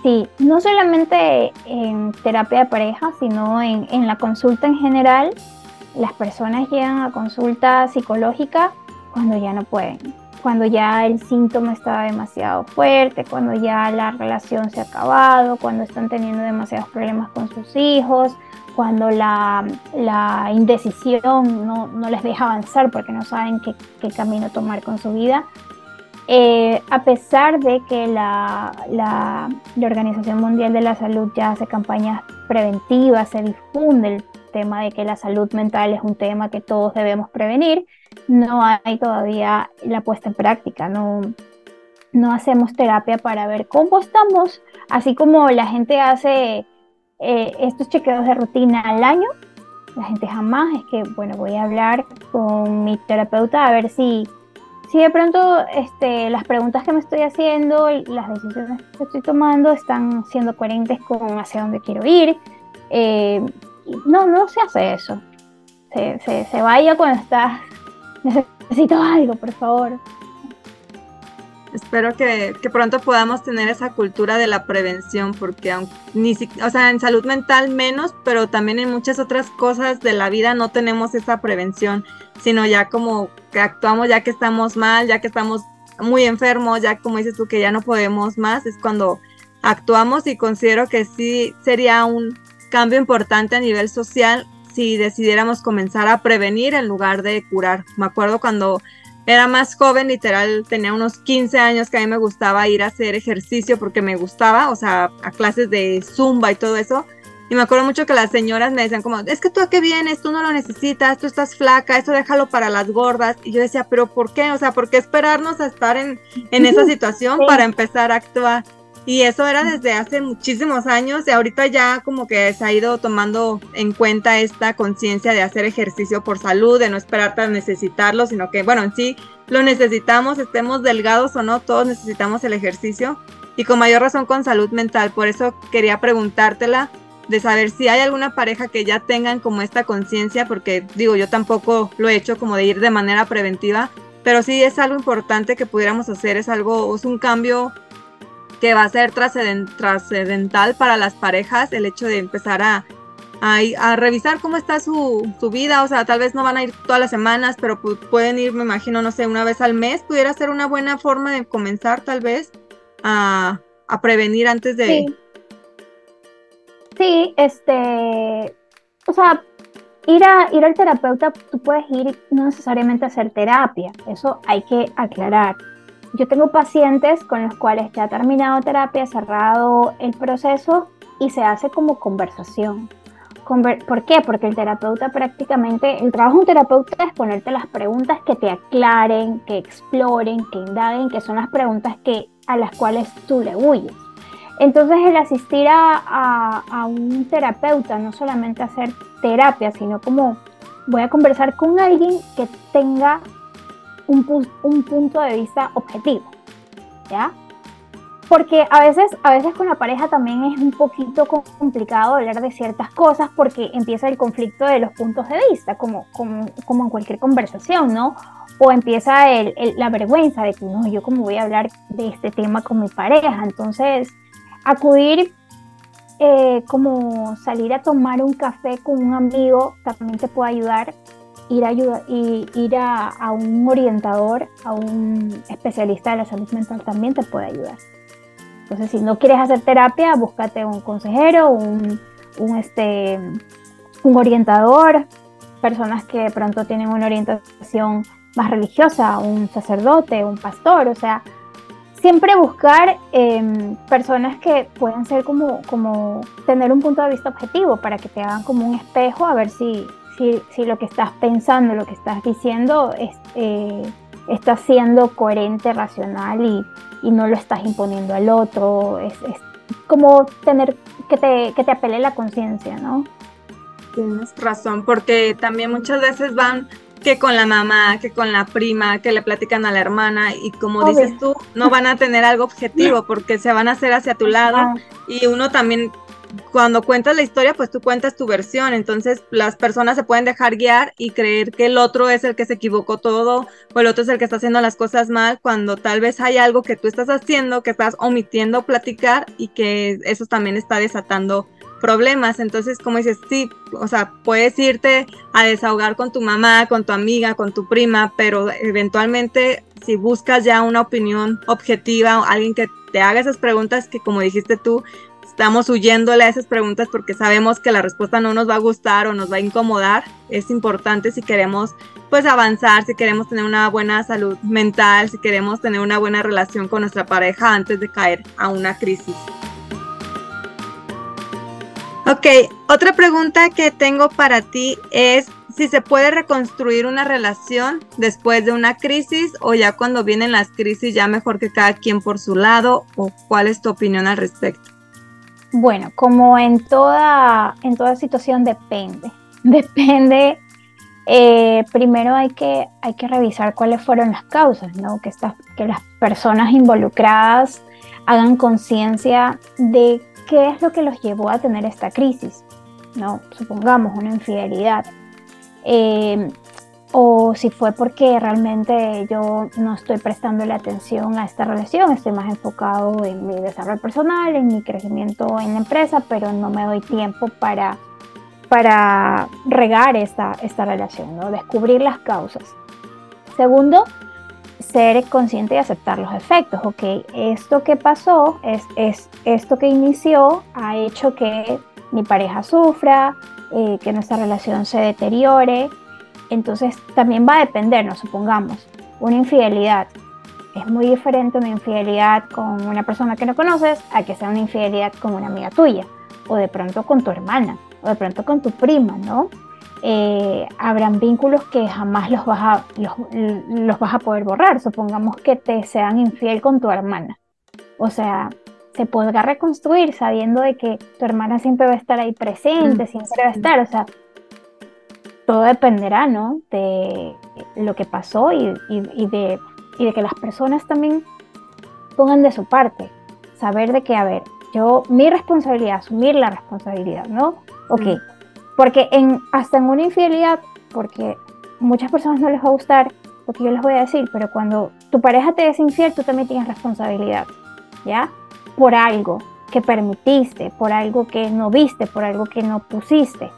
Sí, no solamente en terapia de pareja, sino en, la consulta en general, las personas llegan a consulta psicológica cuando ya no pueden, cuando ya el síntoma está demasiado fuerte, cuando ya la relación se ha acabado, cuando están teniendo demasiados problemas con sus hijos, cuando la, indecisión no, les deja avanzar porque no saben qué, qué camino tomar con su vida. Eh, a pesar de que la, la, Organización Mundial de la Salud ya hace campañas preventivas, se difunde el tema de que la salud mental es un tema que todos debemos prevenir, no hay todavía la puesta en práctica, no, no hacemos terapia para ver cómo estamos, así como la gente hace eh, estos chequeos de rutina al año, la gente jamás es que, bueno, voy a hablar con mi terapeuta a ver si si de pronto este, las preguntas que me estoy haciendo, las decisiones que estoy tomando están siendo coherentes con hacia dónde quiero ir. Eh, no, no se hace eso. Se, se, se vaya cuando estás, necesito algo, por favor. Espero que, pronto podamos tener esa cultura de la prevención, porque aunque ni o sea, en salud mental menos, pero también en muchas otras cosas de la vida no tenemos esa prevención, sino ya como que actuamos ya que estamos mal, ya que estamos muy enfermos, ya como dices tú que ya no podemos más, es cuando actuamos y considero que sí sería un cambio importante a nivel social si decidiéramos comenzar a prevenir en lugar de curar. Me acuerdo cuando era más joven, literal, tenía unos 15 años que a mí me gustaba ir a hacer ejercicio porque me gustaba, o sea, a clases de zumba y todo eso. Y me acuerdo mucho que las señoras me decían como, es que tú a qué vienes, tú no lo necesitas, tú estás flaca, eso déjalo para las gordas. Y yo decía, pero ¿por qué? O sea, ¿por qué esperarnos a estar en, en esa situación para empezar a actuar? Y eso era desde hace muchísimos años y ahorita ya como que se ha ido tomando en cuenta esta conciencia de hacer ejercicio por salud, de no esperar para necesitarlo, sino que bueno, en sí lo necesitamos, estemos delgados o no, todos necesitamos el ejercicio y con mayor razón con salud mental. Por eso quería preguntártela de saber si hay alguna pareja que ya tengan como esta conciencia, porque digo, yo tampoco lo he hecho como de ir de manera preventiva, pero sí es algo importante que pudiéramos hacer, es algo, es un cambio que va a ser trascendental para las parejas, el hecho de empezar a, a, revisar cómo está su, su, vida, o sea, tal vez no van a ir todas las semanas, pero pueden ir, me imagino, no sé, una vez al mes, pudiera ser una buena forma de comenzar tal vez a, prevenir antes de... Sí. sí, este, o sea, ir, a, ir al terapeuta, tú puedes ir no necesariamente a hacer terapia, eso hay que aclarar. Yo tengo pacientes con los cuales ya ha terminado terapia, cerrado el proceso y se hace como conversación. ¿Por qué? Porque el terapeuta prácticamente, el trabajo de un terapeuta es ponerte las preguntas que te aclaren, que exploren, que indaguen, que son las preguntas que a las cuales tú le huyes. Entonces el asistir a, un terapeuta, no solamente hacer terapia, sino como voy a conversar con alguien que tenga un, un punto de vista objetivo, ¿ya? Porque a veces, a veces con la pareja también es un poquito complicado hablar de ciertas cosas porque empieza el conflicto de los puntos de vista, como, en cualquier conversación, ¿no? o empieza la vergüenza de que no, yo como voy a hablar de este tema con mi pareja. Entonces, acudir eh, como salir a tomar un café con un amigo también te puede ayudar. Ir, a, y, ir a, un orientador, a un especialista de la salud mental también te puede ayudar. Entonces, si no quieres hacer terapia, búscate un consejero, un, un, este, un orientador, personas que pronto tienen una orientación más religiosa, un sacerdote, un pastor, o sea, siempre buscar em, personas que puedan ser como, como tener un punto de vista objetivo para que te hagan como un espejo a ver si, si, lo que estás pensando, lo que estás diciendo es, eh, está siendo coherente, racional y, y, no lo estás imponiendo al otro. Es, es como tener que te, que te apele la conciencia, ¿no? Tienes razón, porque también muchas veces van que con la mamá, que con la prima, que le platican a la hermana y como dices tú, no van a tener algo objetivo porque se van a hacer hacia tu lado y uno también cuando cuentas la historia, pues tú cuentas tu versión, entonces las personas se pueden dejar guiar y creer que el otro es el que se equivocó todo o el otro es el que está haciendo las cosas mal, cuando tal vez hay algo que tú estás haciendo, que estás omitiendo platicar y que eso también está desatando problemas. Entonces, como dices, sí, o sea, puedes irte a desahogar con tu mamá, con tu amiga, con tu prima, pero eventualmente si buscas ya una opinión objetiva, alguien que te haga esas preguntas que como dijiste tú, estamos huyéndole a esas preguntas porque sabemos que la respuesta no nos va a gustar o nos va a incomodar. Es importante si queremos pues avanzar, si queremos tener una buena salud mental, si queremos tener una buena relación con nuestra pareja antes de caer a una crisis. Ok, otra pregunta que tengo para ti es si se puede reconstruir una relación después de una crisis o ya cuando vienen las crisis ya mejor que cada quien por su lado o cuál es tu opinión al respecto. Bueno, como en toda, en toda situación depende. Depende. Eh, primero hay que, hay que revisar cuáles fueron las causas, ¿no? Que, que las personas involucradas hagan conciencia de qué es lo que los llevó a tener esta crisis, ¿no? Supongamos una infidelidad. Eh, o si fue porque realmente yo no estoy prestando la atención a esta relación, estoy más enfocado en mi desarrollo personal, en mi crecimiento en la empresa, pero no me doy tiempo para, para regar esta, esta relación, ¿no? descubrir las causas. Segundo, ser consciente y aceptar los efectos. Ok, esto que pasó, es, es esto que inició, ha hecho que mi pareja sufra, eh, que nuestra relación se deteriore. Entonces también va a depender, nos supongamos, una infidelidad. Es muy diferente una infidelidad con una persona que no conoces a que sea una infidelidad con una amiga tuya, o de pronto con tu hermana, o de pronto con tu prima, ¿no? Eh, habrán vínculos que jamás los vas, a, los, vas a poder borrar. Supongamos que te sean infiel con tu hermana. O sea, se podrá reconstruir sabiendo de que tu hermana siempre va a estar ahí presente, siempre va a estar, o sea, todo dependerá, ¿no? De lo que pasó y, de, y de que las personas también pongan de su parte, saber de que, a ver, yo, mi responsabilidad, asumir la responsabilidad, ¿no? Ok, porque en, hasta en una infidelidad, porque muchas personas no les va a gustar lo que yo les voy a decir, pero cuando tu pareja te es infiel, tú también tienes responsabilidad, ¿ya? Por algo que permitiste, por algo que no viste, por algo que no pusiste.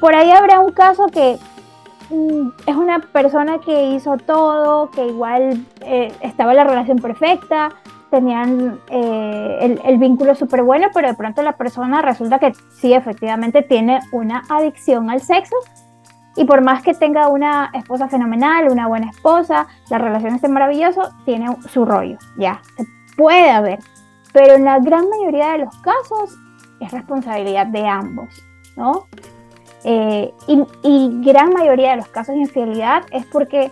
Por ahí habrá un caso que mm, es una persona que hizo todo, que igual eh, estaba la relación perfecta, tenían eh, el, vínculo súper bueno, pero de pronto la persona resulta que sí, efectivamente tiene una adicción al sexo. Y por más que tenga una esposa fenomenal, una buena esposa, la relación esté maravillosa, tiene su rollo, ya, se puede haber. Pero en la gran mayoría de los casos es responsabilidad de ambos, ¿no? Eh, y, y gran mayoría de los casos de infidelidad es porque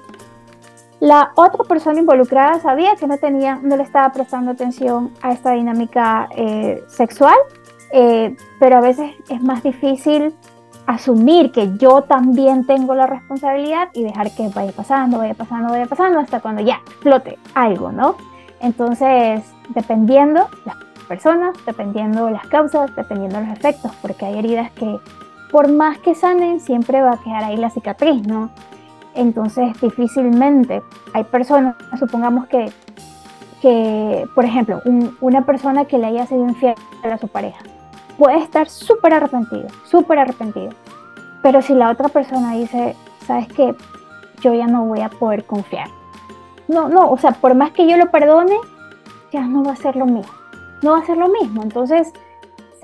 la otra persona involucrada sabía que no tenía, no le estaba prestando atención a esta dinámica eh, sexual, eh, pero a veces es más difícil asumir que yo también tengo la responsabilidad y dejar que vaya pasando, vaya pasando, vaya pasando hasta cuando ya flote algo, ¿no? Entonces, dependiendo las personas, dependiendo las causas, dependiendo los efectos, porque hay heridas que por más que sanen, siempre va a quedar ahí la cicatriz, ¿no? Entonces, difícilmente hay personas, supongamos que, que por ejemplo, una persona que le haya sido infiel a su pareja, puede estar súper arrepentido, súper arrepentido. Pero si la otra persona dice, ¿sabes qué? Yo ya no voy a poder confiar. No, no, o sea, por más que yo lo perdone, ya no va a ser lo mismo. No va a ser lo mismo. Entonces,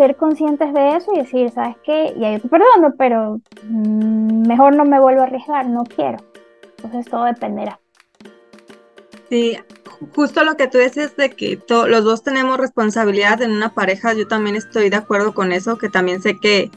ser conscientes de eso y decir, ¿sabes qué? Ya yo te perdono, pero mm, mejor no me vuelvo a arriesgar, no quiero. Entonces todo dependerá. Sí, justo lo que tú dices de que los dos tenemos responsabilidad en una pareja, yo también estoy de acuerdo con eso, que también sé que,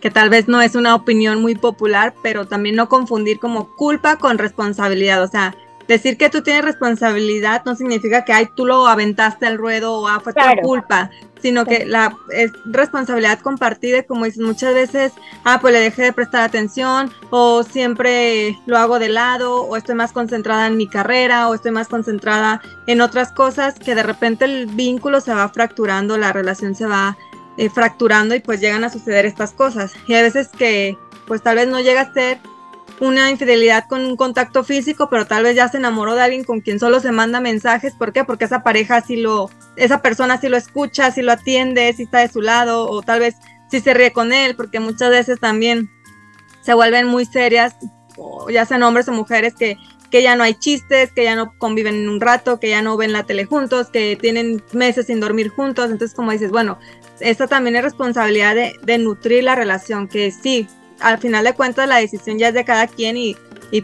que tal vez no es una opinión muy popular, pero también no confundir como culpa con responsabilidad, o sea, decir que tú tienes responsabilidad no significa que ay, tú lo aventaste al ruedo o ah, fue tu culpa, sino que la es responsabilidad compartida, como dices muchas veces, ah, pues le dejé de prestar atención, o siempre lo hago de lado, o estoy más concentrada en mi carrera, o estoy más concentrada en otras cosas, que de repente el vínculo se va fracturando, la relación se va eh, fracturando y pues llegan a suceder estas cosas. Y a veces que pues tal vez no llega a ser una infidelidad con un contacto físico, pero tal vez ya se enamoró de alguien con quien solo se manda mensajes. ¿Por qué? Porque esa pareja sí lo, esa persona sí lo escucha, sí lo atiende, sí está de su lado, o tal vez sí se ríe con él, porque muchas veces también se vuelven muy serias, ya sean hombres o mujeres, que, que ya no hay chistes, que ya no conviven en un rato, que ya no ven la tele juntos, que tienen meses sin dormir juntos. Entonces, como dices, bueno, esta también es responsabilidad de, de nutrir la relación, que sí, al final de cuentas la decisión ya es de cada quien y,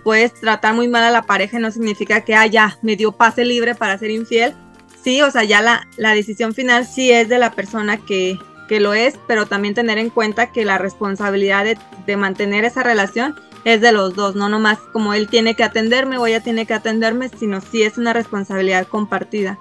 puedes tratar muy mal a la pareja y no significa que, ah, ya, me dio pase libre para ser infiel. Sí, o sea, ya la, la decisión final sí es de la persona que, que, lo es, pero también tener en cuenta que la responsabilidad de, de mantener esa relación es de los dos, no nomás como él tiene que atenderme o ella tiene que atenderme, sino sí es una responsabilidad compartida.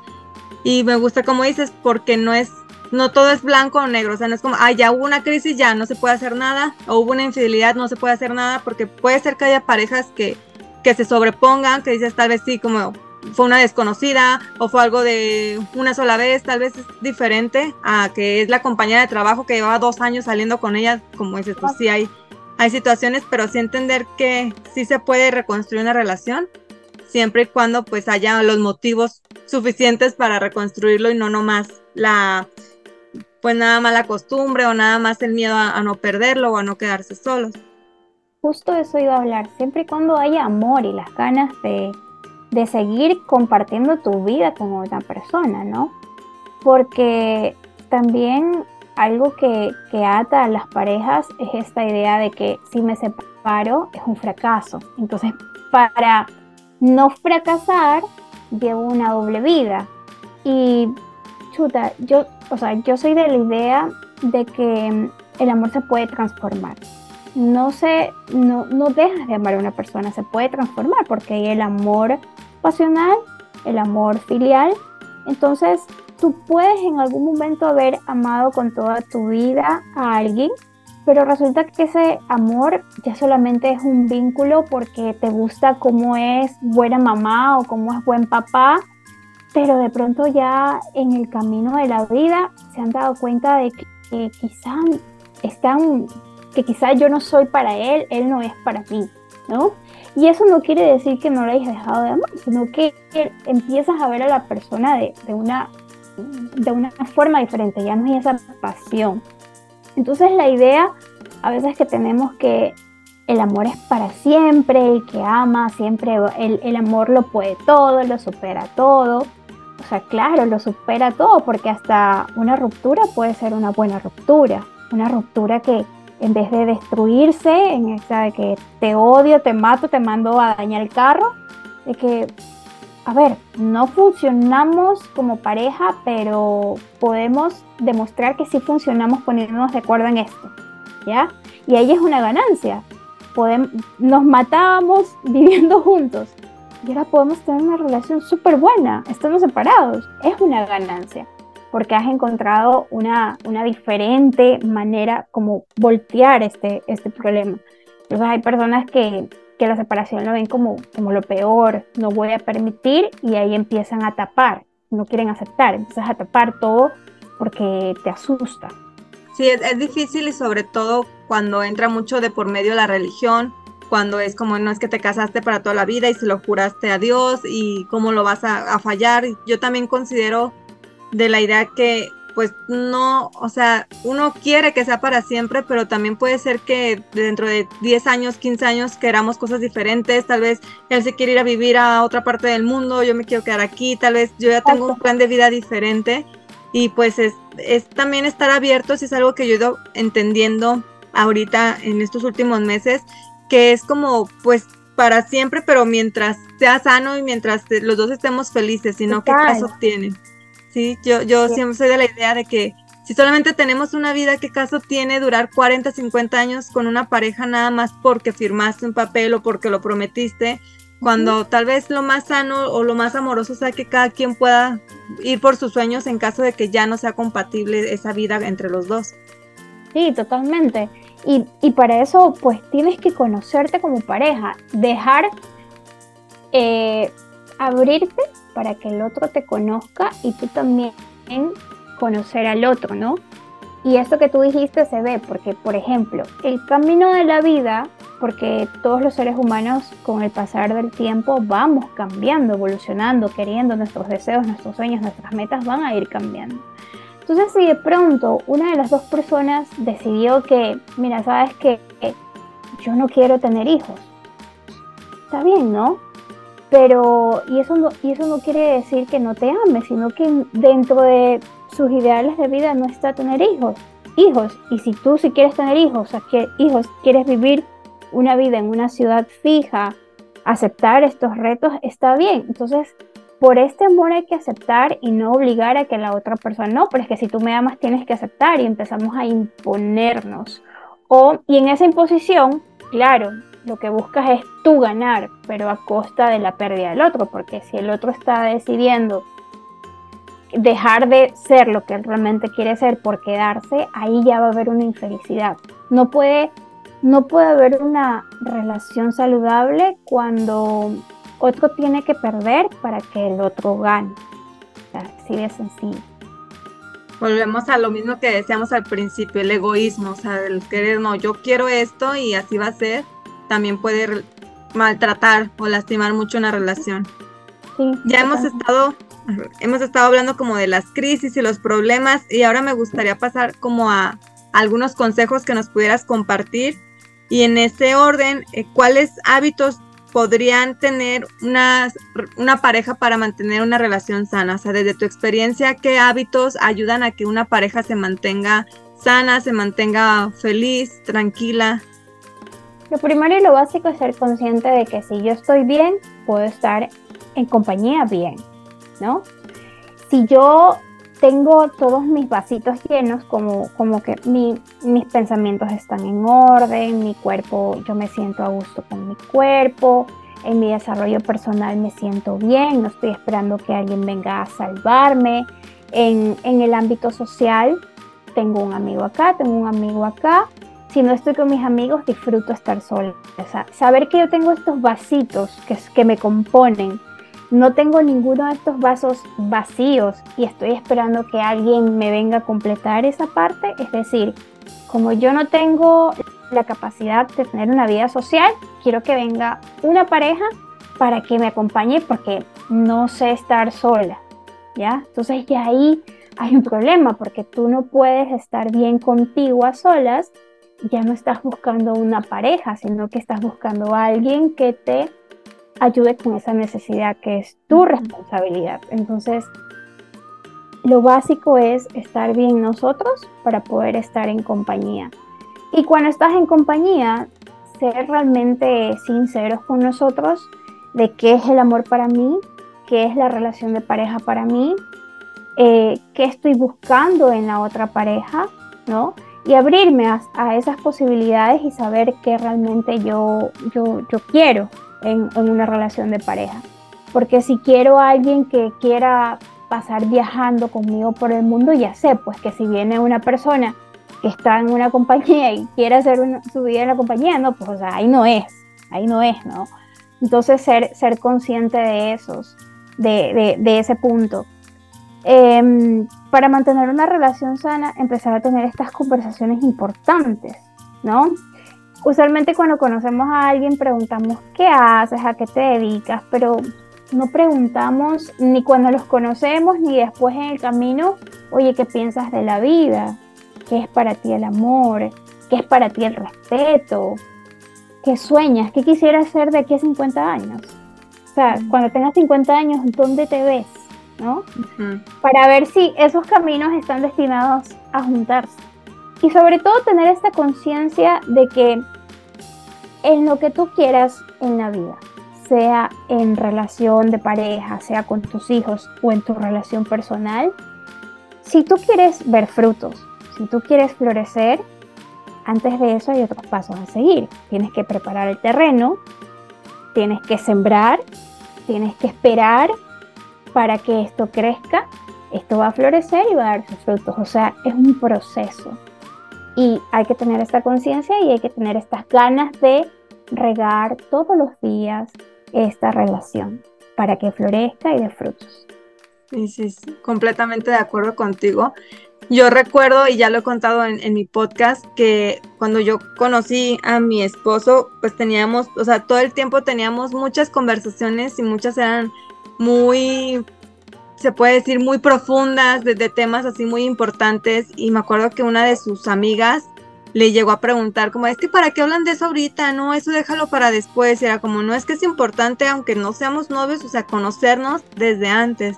Y me gusta como dices, porque no es no todo es blanco o negro, o sea, no es como, ah, ya hubo una crisis, ya no se puede hacer nada, o hubo una infidelidad, no se puede hacer nada, porque puede ser que haya parejas que, que se sobrepongan, que dices tal vez sí, como fue una desconocida o fue algo de una sola vez, tal vez es diferente a que es la compañera de trabajo que llevaba dos años saliendo con ella, como dices, pues sí hay, hay situaciones, pero sí entender que sí se puede reconstruir una relación siempre y cuando pues haya los motivos suficientes para reconstruirlo y no nomás la pues nada más la costumbre o nada más el miedo a, no perderlo o a no quedarse solos. Justo eso iba a hablar, siempre y cuando haya amor y las ganas de, de seguir compartiendo tu vida con otra persona, ¿no? Porque también algo que, que, ata a las parejas es esta idea de que si me separo es un fracaso. Entonces, para no fracasar, llevo una doble vida. Y yo o sea, yo soy de la idea de que el amor se puede transformar. No se, no, no dejas de amar a una persona, se puede transformar porque hay el amor pasional, el amor filial. Entonces, tú puedes en algún momento haber amado con toda tu vida a alguien, pero resulta que ese amor ya solamente es un vínculo porque te gusta cómo es buena mamá o cómo es buen papá, pero de pronto ya en el camino de la vida se han dado cuenta de que, quizá están, que quizá yo no soy para él, él no es para mí, ¿no? Y eso no quiere decir que no lo hayas dejado de amar, sino que empiezas a ver a la persona de, de una, de una forma diferente, ya no hay esa pasión. Entonces la idea a veces que tenemos que el amor es para siempre, el que ama siempre, el, el amor lo puede todo, lo supera todo. O sea, claro, lo supera todo porque hasta una ruptura puede ser una buena ruptura, una ruptura que en vez de destruirse, en esa de que te odio, te mato, te mando a dañar el carro, de que, a ver, no funcionamos como pareja, pero podemos demostrar que sí funcionamos poniéndonos de acuerdo en esto, ¿ya? Y ahí es una ganancia. Podemos, nos matábamos viviendo juntos ahora podemos tener una relación súper buena, estamos separados. Es una ganancia porque has encontrado una, una diferente manera como voltear este, este problema. Entonces hay personas que, que la separación lo ven como, como lo peor, no voy a permitir y ahí empiezan a tapar, no quieren aceptar, empiezas a tapar todo porque te asusta. Sí, es, es, difícil y sobre todo cuando entra mucho de por medio la religión, cuando es como no es que te casaste para toda la vida y se lo juraste a Dios y cómo lo vas a, a fallar. Yo también considero de la idea que pues no, o sea, uno quiere que sea para siempre, pero también puede ser que dentro de 10 años, 15 años queramos cosas diferentes, tal vez él se quiere ir a vivir a otra parte del mundo, yo me quiero quedar aquí, tal vez yo ya tengo un plan de vida diferente y pues es, es también estar abiertos y es algo que yo he ido entendiendo ahorita en estos últimos meses, que es como pues para siempre, pero mientras sea sano y mientras los dos estemos felices, sino qué caso tiene. Sí, yo, yo siempre soy de la idea de que si solamente tenemos una vida, ¿qué caso tiene durar 40, 50 años con una pareja nada más porque firmaste un papel o porque lo prometiste? Cuando tal vez lo más sano o lo más amoroso sea que cada quien pueda ir por sus sueños en caso de que ya no sea compatible esa vida entre los dos. Sí, totalmente. Y, para eso, pues tienes que conocerte como pareja, dejar eh, abrirte para que el otro te conozca y tú también conocer al otro, ¿no? Y esto que tú dijiste se ve porque, por ejemplo, el camino de la vida, porque todos los seres humanos con el pasar del tiempo vamos cambiando, evolucionando, queriendo nuestros deseos, nuestros sueños, nuestras metas van a ir cambiando. Entonces, si de pronto una de las dos personas decidió que, mira, sabes que yo no quiero tener hijos, está bien, ¿no? Pero, y eso, no, y eso no quiere decir que no te ame, sino que dentro de sus ideales de vida no está tener hijos. Hijos, y si tú si quieres tener hijos, o sea, que hijos, quieres vivir una vida en una ciudad fija, aceptar estos retos, está bien. Entonces, por este amor hay que aceptar y no obligar a que la otra persona, no, pero es que si tú me amas tienes que aceptar y empezamos a imponernos. O, y en esa imposición, claro, lo que buscas es tú ganar, pero a costa de la pérdida del otro, porque si el otro está decidiendo dejar de ser lo que realmente quiere ser por quedarse, ahí ya va a haber una infelicidad. No puede, no puede haber una relación saludable cuando otro tiene que perder para que el otro gane. así de sencillo. Volvemos a lo mismo que decíamos al principio, el egoísmo, o sea, el querer, no, yo quiero esto y así va a ser, también puede maltratar o lastimar mucho una relación. ya hemos estado, hemos estado hablando como de las crisis y los problemas y ahora me gustaría pasar como a algunos consejos que nos pudieras compartir y en ese orden, eh, ¿cuáles hábitos podrían tener una, una pareja para mantener una relación sana? O sea, desde tu experiencia, ¿qué hábitos ayudan a que una pareja se mantenga sana, se mantenga feliz, tranquila? Lo primero y lo básico es ser consciente de que si yo estoy bien, puedo estar en compañía bien, ¿no? Si yo tengo todos mis vasitos llenos, como, como que mis pensamientos están en orden, mi cuerpo, yo me siento a gusto con mi cuerpo, en mi desarrollo personal me siento bien, no estoy esperando que alguien venga a salvarme, en, en el ámbito social, tengo un amigo acá, tengo un amigo acá, si no estoy con mis amigos, disfruto estar sola. saber que yo tengo estos vasitos que, que me componen, no tengo ninguno de estos vasos vacíos y estoy esperando que alguien me venga a completar esa parte, es decir, como yo no tengo la capacidad de tener una vida social, quiero que venga una pareja para que me acompañe porque no sé estar sola, ¿ya? Entonces ya ahí hay un problema porque tú no puedes estar bien contigo a solas ya no estás buscando una pareja, sino que estás buscando a alguien que te ayude con esa necesidad que es tu responsabilidad. Entonces, lo básico es estar bien nosotros para poder estar en compañía. Y cuando estás en compañía, ser realmente sinceros con nosotros de qué es el amor para mí, qué es la relación de pareja para mí, eh, qué estoy buscando en la otra pareja, ¿no? y abrirme a, esas posibilidades y saber qué realmente yo, yo, yo quiero en, en, una relación de pareja. Porque si quiero a alguien que quiera pasar viajando conmigo por el mundo, ya sé, pues que si viene una persona que está en una compañía y quiere hacer su vida en la compañía, no, pues o sea, ahí no es, ahí no es, ¿no? Entonces ser, ser consciente de esos, de, de, de ese punto. Em, para mantener una relación sana, empezar a tener estas conversaciones importantes, ¿no? Usualmente cuando conocemos a alguien preguntamos qué haces, a qué te dedicas, pero no preguntamos ni cuando los conocemos ni después en el camino, oye, ¿qué piensas de la vida? ¿Qué es para ti el amor? ¿Qué es para ti el respeto? ¿Qué sueñas? ¿Qué quisieras ser de aquí a 50 años? O sea, cuando tengas 50 años, ¿dónde te ves? ¿no? Para ver si esos caminos están destinados a juntarse. Y sobre todo tener esta conciencia de que en lo que tú quieras en la vida, sea en relación de pareja, sea con tus hijos o en tu relación personal, si tú quieres ver frutos, si tú quieres florecer, antes de eso hay otros pasos a seguir. Tienes que preparar el terreno, tienes que sembrar, tienes que esperar para que esto crezca, esto va a florecer y va a dar sus frutos. O sea, es un proceso. Y hay que tener esta conciencia y hay que tener estas ganas de regar todos los días esta relación para que florezca y dé frutos. Sí, sí, completamente de acuerdo contigo. Yo recuerdo, y ya lo he contado en, mi podcast, que cuando yo conocí a mi esposo, pues teníamos, o sea, todo el tiempo teníamos muchas conversaciones y muchas eran muy, se puede decir, muy profundas, de, temas así muy importantes. Y me acuerdo que una de sus amigas le llegó a preguntar como, es que para qué hablan de eso ahorita, no, eso déjalo para después. Y era como, no, es que es importante, aunque no seamos novios, o sea, conocernos desde antes.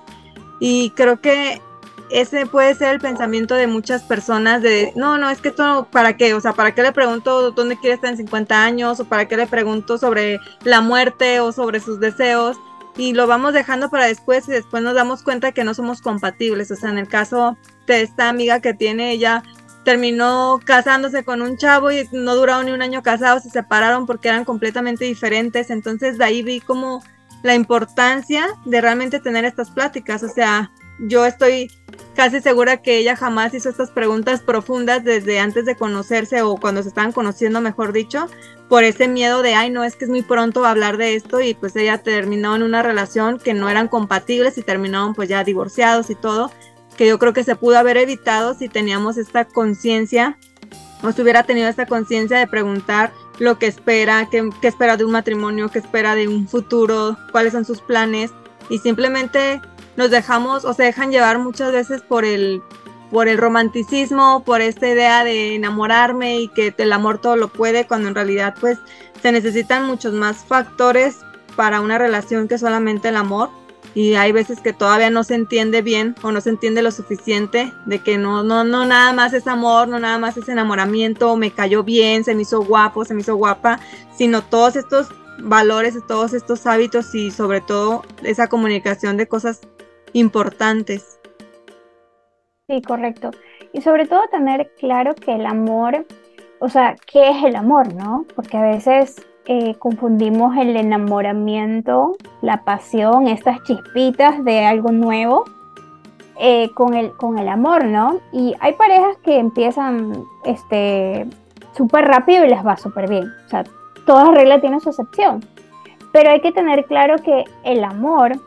Y creo que ese puede ser el pensamiento de muchas personas de, no, no, es que esto, ¿para qué? O sea, ¿para qué le pregunto dónde quiere estar en 50 años? ¿O para qué le pregunto sobre la muerte o sobre sus deseos? Y lo vamos dejando para después y después nos damos cuenta que no somos compatibles. O sea, en el caso de esta amiga que tiene, ella terminó casándose con un chavo y no duraron ni un año casados, se separaron porque eran completamente diferentes. Entonces de ahí vi como la importancia de realmente tener estas pláticas. O sea, yo estoy casi segura que ella jamás hizo estas preguntas profundas desde antes de conocerse o cuando se estaban conociendo, mejor dicho, por ese miedo de, ay, no, es que es muy pronto hablar de esto y pues ella terminó en una relación que no eran compatibles y terminaron pues ya divorciados y todo, que yo creo que se pudo haber evitado si teníamos esta conciencia o si hubiera tenido esta conciencia de preguntar lo que espera, qué, qué espera de un matrimonio, qué espera de un futuro, cuáles son sus planes y simplemente nos dejamos o se dejan llevar muchas veces por el por el romanticismo, por esta idea de enamorarme y que el amor todo lo puede, cuando en realidad pues se necesitan muchos más factores para una relación que solamente el amor. Y hay veces que todavía no se entiende bien o no se entiende lo suficiente de que no, no, no nada más es amor, no nada más es enamoramiento, me cayó bien, se me hizo guapo, se me hizo guapa, sino todos estos valores, todos estos hábitos y sobre todo esa comunicación de cosas importantes. Sí, correcto. Y sobre todo tener claro que el amor, o sea, ¿qué es el amor, no? Porque a veces eh, confundimos el enamoramiento, la pasión, estas chispitas de algo nuevo, eh, con, el, con el amor, ¿no? Y hay parejas que empiezan este súper rápido y les va súper bien. O sea, toda regla tiene su excepción. Pero hay que tener claro que el amor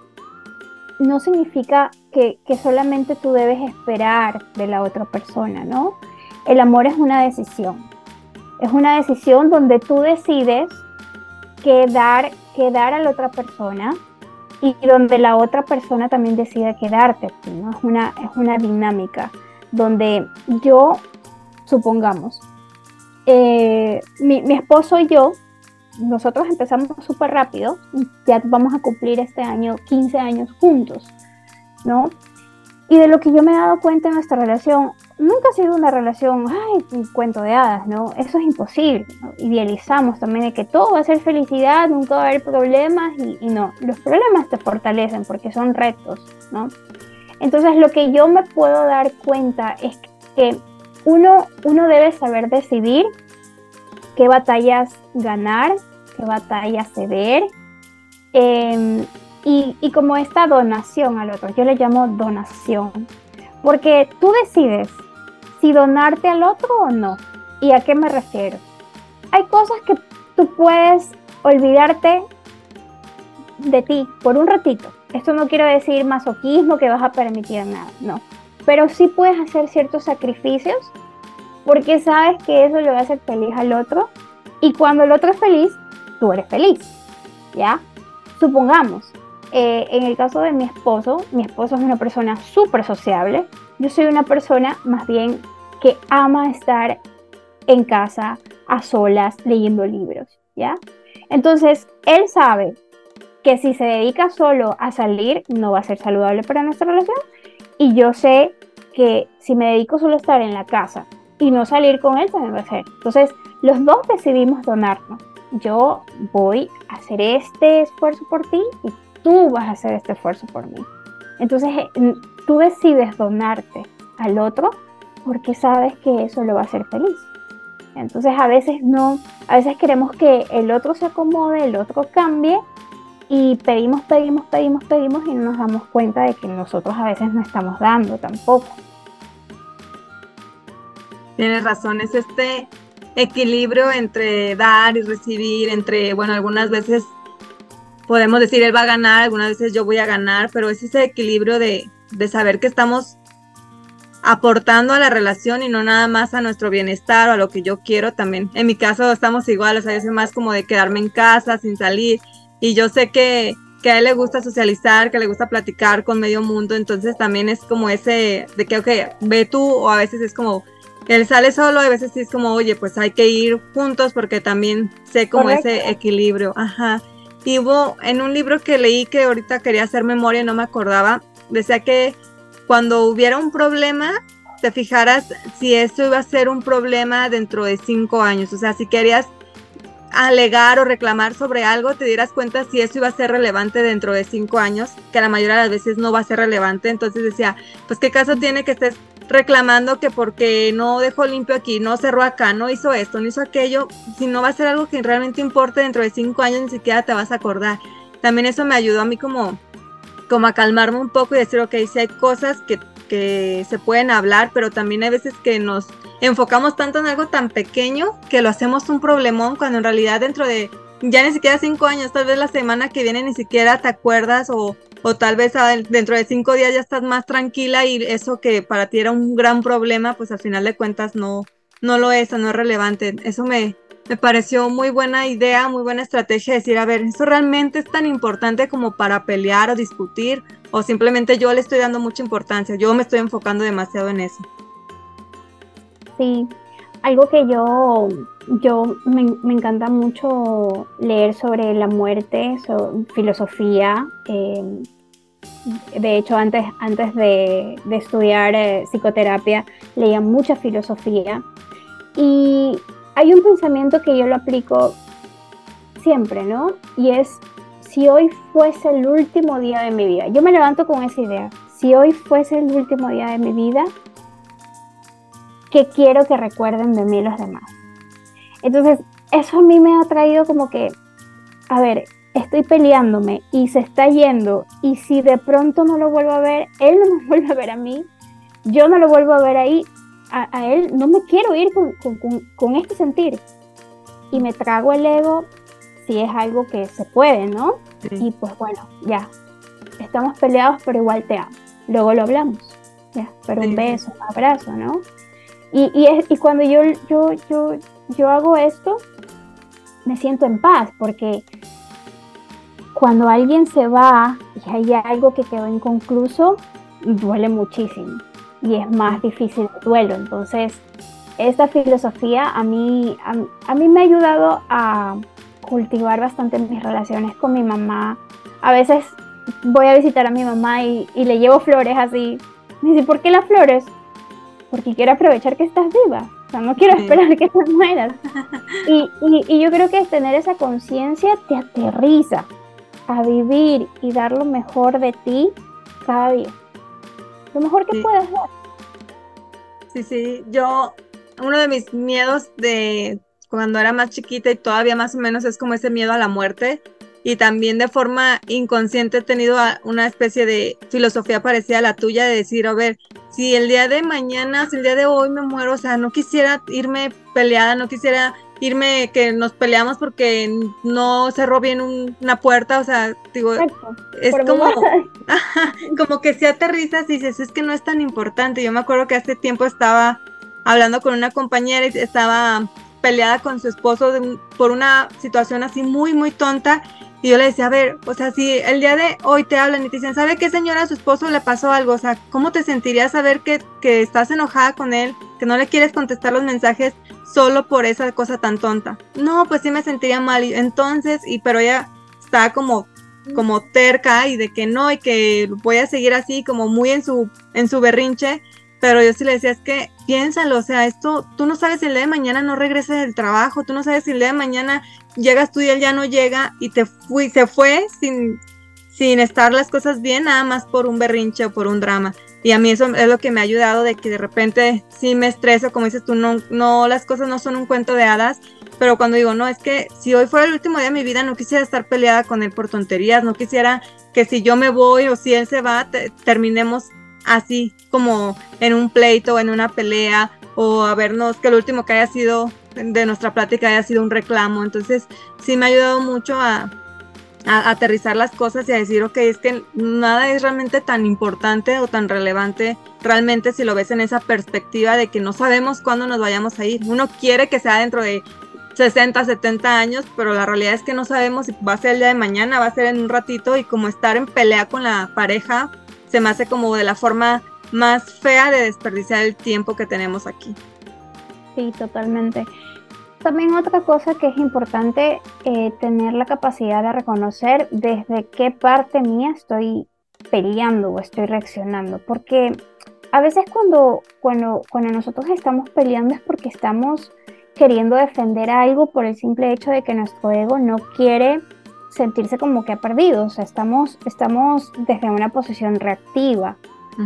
no significa que, que solamente tú debes esperar de la otra persona, ¿no? El amor es una decisión. Es una decisión donde tú decides quedar, quedar a la otra persona y donde la otra persona también decide quedarte ¿no? Es una, es una dinámica donde yo, supongamos, eh, mi, mi, esposo y yo, nosotros empezamos súper rápido, ya vamos a cumplir este año 15 años juntos, ¿no? Y de lo que yo me he dado cuenta en nuestra relación, nunca ha sido una relación, ay, un cuento de hadas, ¿no? Eso es imposible. Idealizamos también de que todo va a ser felicidad, nunca va a haber problemas y, no, los problemas te fortalecen porque son retos, ¿no? Entonces lo que yo me puedo dar cuenta es que uno, uno debe saber decidir qué batallas ganar, qué batallas ceder. Em, y, y como esta donación al otro, yo le llamo donación, porque tú decides si donarte al otro o no. ¿Y a qué me refiero? Hay cosas que tú puedes olvidarte de ti por un ratito. Esto no quiero decir masoquismo que vas a permitir nada, no. Pero sí puedes hacer ciertos sacrificios porque sabes que eso le va a hacer feliz al otro y cuando el otro es feliz, tú eres feliz, ¿ya? Supongamos, eh, en el caso de mi esposo, mi esposo es una persona súper sociable, yo soy una persona más bien que ama estar en casa a solas leyendo libros, ¿ya? Entonces, él sabe que si se dedica solo a salir, no va a ser saludable para nuestra relación. Y yo sé que si me dedico solo a estar en la casa y no salir con él, también va a ser. Entonces, los dos decidimos donarnos. Yo voy a hacer este esfuerzo por ti y tú vas a hacer este esfuerzo por mí. Entonces, eh, tú decides donarte al otro porque sabes que eso lo va a hacer feliz. Entonces, a veces no, a veces queremos que el otro se acomode, el otro cambie y pedimos, pedimos, pedimos, pedimos y no nos damos cuenta de que nosotros a veces no estamos dando tampoco. Tienes razón, es este equilibrio entre dar y recibir, entre, bueno, algunas veces podemos decir él va a ganar, algunas veces yo voy a ganar, pero es ese equilibrio de, de saber que estamos aportando a la relación y no nada más a nuestro bienestar o a lo que yo quiero también. En mi caso estamos iguales, a veces más como de quedarme en casa sin salir y yo sé que, que a él le gusta socializar, que le gusta platicar con medio mundo, entonces también es como ese de que, ok, ve tú o a veces es como, él sale solo, a veces sí es como, oye, pues hay que ir juntos porque también sé como ese equilibrio, ajá. Y hubo en un libro que leí que ahorita quería hacer memoria, no me acordaba, decía que cuando hubiera un problema, te fijaras si eso iba a ser un problema dentro de cinco años. O sea, si querías alegar o reclamar sobre algo, te dieras cuenta si eso iba a ser relevante dentro de cinco años, que la mayoría de las veces no va a ser relevante. Entonces decía, pues qué caso tiene que estés reclamando que porque no dejó limpio aquí, no cerró acá, no hizo esto, no hizo aquello, si no va a ser algo que realmente importe dentro de cinco años, ni siquiera te vas a acordar. También eso me ayudó a mí como, como a calmarme un poco y decir, ok, si hay cosas que, que se pueden hablar, pero también hay veces que nos enfocamos tanto en algo tan pequeño que lo hacemos un problemón cuando en realidad dentro de ya ni siquiera cinco años, tal vez la semana que viene ni siquiera te acuerdas o o tal vez dentro de cinco días ya estás más tranquila y eso que para ti era un gran problema, pues al final de cuentas no, no lo es, no es relevante. Eso me, me pareció muy buena idea, muy buena estrategia decir, a ver, ¿eso realmente es tan importante como para pelear o discutir? O simplemente yo le estoy dando mucha importancia, yo me estoy enfocando demasiado en eso. Sí, algo que yo, yo me, encanta mucho leer sobre la muerte, filosofía. Eh, de hecho, antes, antes de, estudiar eh, psicoterapia, leía mucha filosofía. Y hay un pensamiento que yo lo aplico siempre, ¿no? Y es, si hoy fuese el último día de mi vida, yo me levanto con esa idea, si hoy fuese el último día de mi vida, que quiero que recuerden de mí los demás. Entonces, eso a mí me ha traído como que, a ver, estoy peleándome y se está yendo y si de pronto no lo vuelvo a ver, él no me vuelve a ver a mí, yo no lo vuelvo a ver ahí, a, él no me quiero ir con, este sentir. Y me trago el ego si es algo que se puede, ¿no? Y pues bueno, ya, estamos peleados, pero igual te amo. Luego lo hablamos, ya, pero un beso, un abrazo, ¿no? Y, y, es, y cuando yo, yo, yo, yo hago esto, me siento en paz, porque cuando alguien se va y hay algo que quedó inconcluso, duele muchísimo y es más difícil el duelo. Entonces, esta filosofía a mí, a, mí me ha ayudado a cultivar bastante mis relaciones con mi mamá. A veces voy a visitar a mi mamá y, le llevo flores así. Me dice, ¿por qué las flores? Porque quiero aprovechar que estás viva. O sea, no quiero esperar que te mueras. Y, y yo creo que tener esa conciencia te aterriza a vivir y dar lo mejor de ti cada día. Lo mejor que puedas dar. Sí, sí, yo, uno de mis miedos de cuando era más chiquita y todavía más o menos es como ese miedo a la muerte. Y también de forma inconsciente he tenido una especie de filosofía parecida a la tuya de decir, a ver, si el día de mañana, si el día de hoy me muero, o sea, no quisiera irme peleada, no quisiera irme que nos peleamos porque no cerró bien una puerta, o sea, digo, es como, como que si aterrizas y dices, es que no es tan importante. Yo me acuerdo que hace tiempo estaba hablando con una compañera y estaba peleada con su esposo por una situación así muy, muy tonta. Y yo le decía, a ver, o sea, si el día de hoy te hablan y te dicen, ¿sabe qué señora a su esposo le pasó algo? O sea, ¿cómo te sentirías saber que, que estás enojada con él, que no le quieres contestar los mensajes solo por esa cosa tan tonta. No, pues sí me sentiría mal. entonces, y pero ella está como como terca y de que no y que voy a seguir así como muy en su en su berrinche, pero yo sí le decía, es que piénsalo, o sea, esto tú no sabes si el día de mañana no regreses del trabajo, tú no sabes si el día de mañana llegas tú y él ya no llega y te fui, se fue sin sin estar las cosas bien nada más por un berrinche o por un drama. Y a mí eso es lo que me ha ayudado de que de repente sí me estreso, como dices tú, no, no, las cosas no son un cuento de hadas, pero cuando digo, no, es que si hoy fuera el último día de mi vida, no quisiera estar peleada con él por tonterías, no quisiera que si yo me voy o si él se va, terminemos así como en un pleito o en una pelea o a vernos que lo último que haya sido de nuestra plática haya sido un reclamo. Entonces sí me ha ayudado mucho a, a aterrizar las cosas y a decir, ok, es que nada es realmente tan importante o tan relevante realmente si lo ves en esa perspectiva de que no sabemos cuándo nos vayamos a ir. Uno quiere que sea dentro de 60, 70 años, pero la realidad es que no sabemos si va a ser el día de mañana, va a ser en un ratito y como estar en pelea con la pareja se me hace como de la forma más fea de desperdiciar el tiempo que tenemos aquí. Sí, totalmente. También otra cosa que es importante eh, tener la capacidad de reconocer desde qué parte mía estoy peleando o estoy reaccionando, porque a veces cuando, cuando, cuando nosotros estamos peleando es porque estamos queriendo defender algo por el simple hecho de que nuestro ego no quiere sentirse como que ha perdido, o sea, estamos, estamos desde una posición reactiva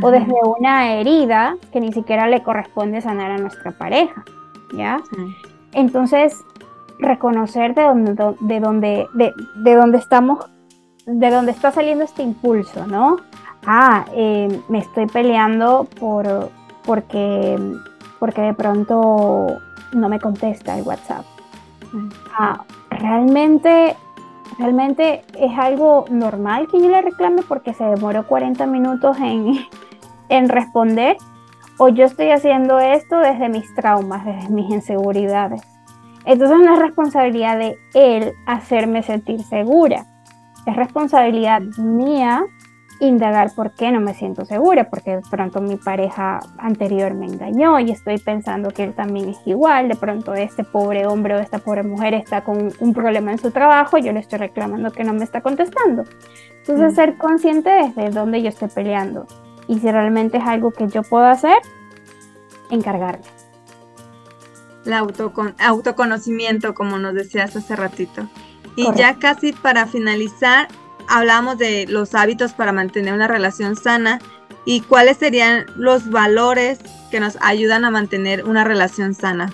o desde una herida que ni siquiera le corresponde sanar a nuestra pareja, ¿ya? Entonces, reconocer de dónde, de dónde, de, dónde estamos, de dónde está saliendo este impulso, ¿no? Ah, eh, me estoy peleando por, porque, porque de pronto no me contesta el WhatsApp. Ah, realmente, realmente es algo normal que yo le reclame porque se demoró 40 minutos en, en responder o yo estoy haciendo esto desde mis traumas, desde mis inseguridades. Entonces no es responsabilidad de él hacerme sentir segura. Es responsabilidad mía indagar por qué no me siento segura, porque de pronto mi pareja anterior me engañó y estoy pensando que él también es igual, de pronto este pobre hombre o esta pobre mujer está con un problema en su trabajo, yo le estoy reclamando que no me está contestando. Entonces mm. ser consciente desde dónde yo estoy peleando y si realmente es algo que yo puedo hacer, encargarme. El autoconocimiento, como nos decías hace ratito. Y ya casi para finalizar, hablamos de los hábitos para mantener una relación sana y cuáles serían los valores que nos ayudan a mantener una relación sana.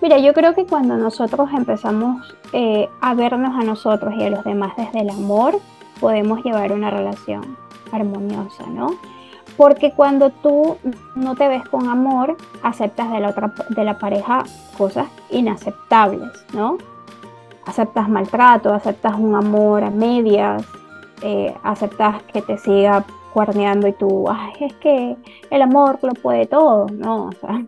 Mira, yo creo que cuando nosotros empezamos eh, a vernos a nosotros y a los demás desde el amor, podemos llevar una relación armoniosa, ¿no? Porque cuando tú no te ves con amor, aceptas de la otra de la pareja cosas inaceptables, ¿no? Aceptas maltrato, aceptas un amor a medias, eh, aceptas que te siga cuarneando y tú, ay, es que el amor lo puede todo, ¿no? O sea,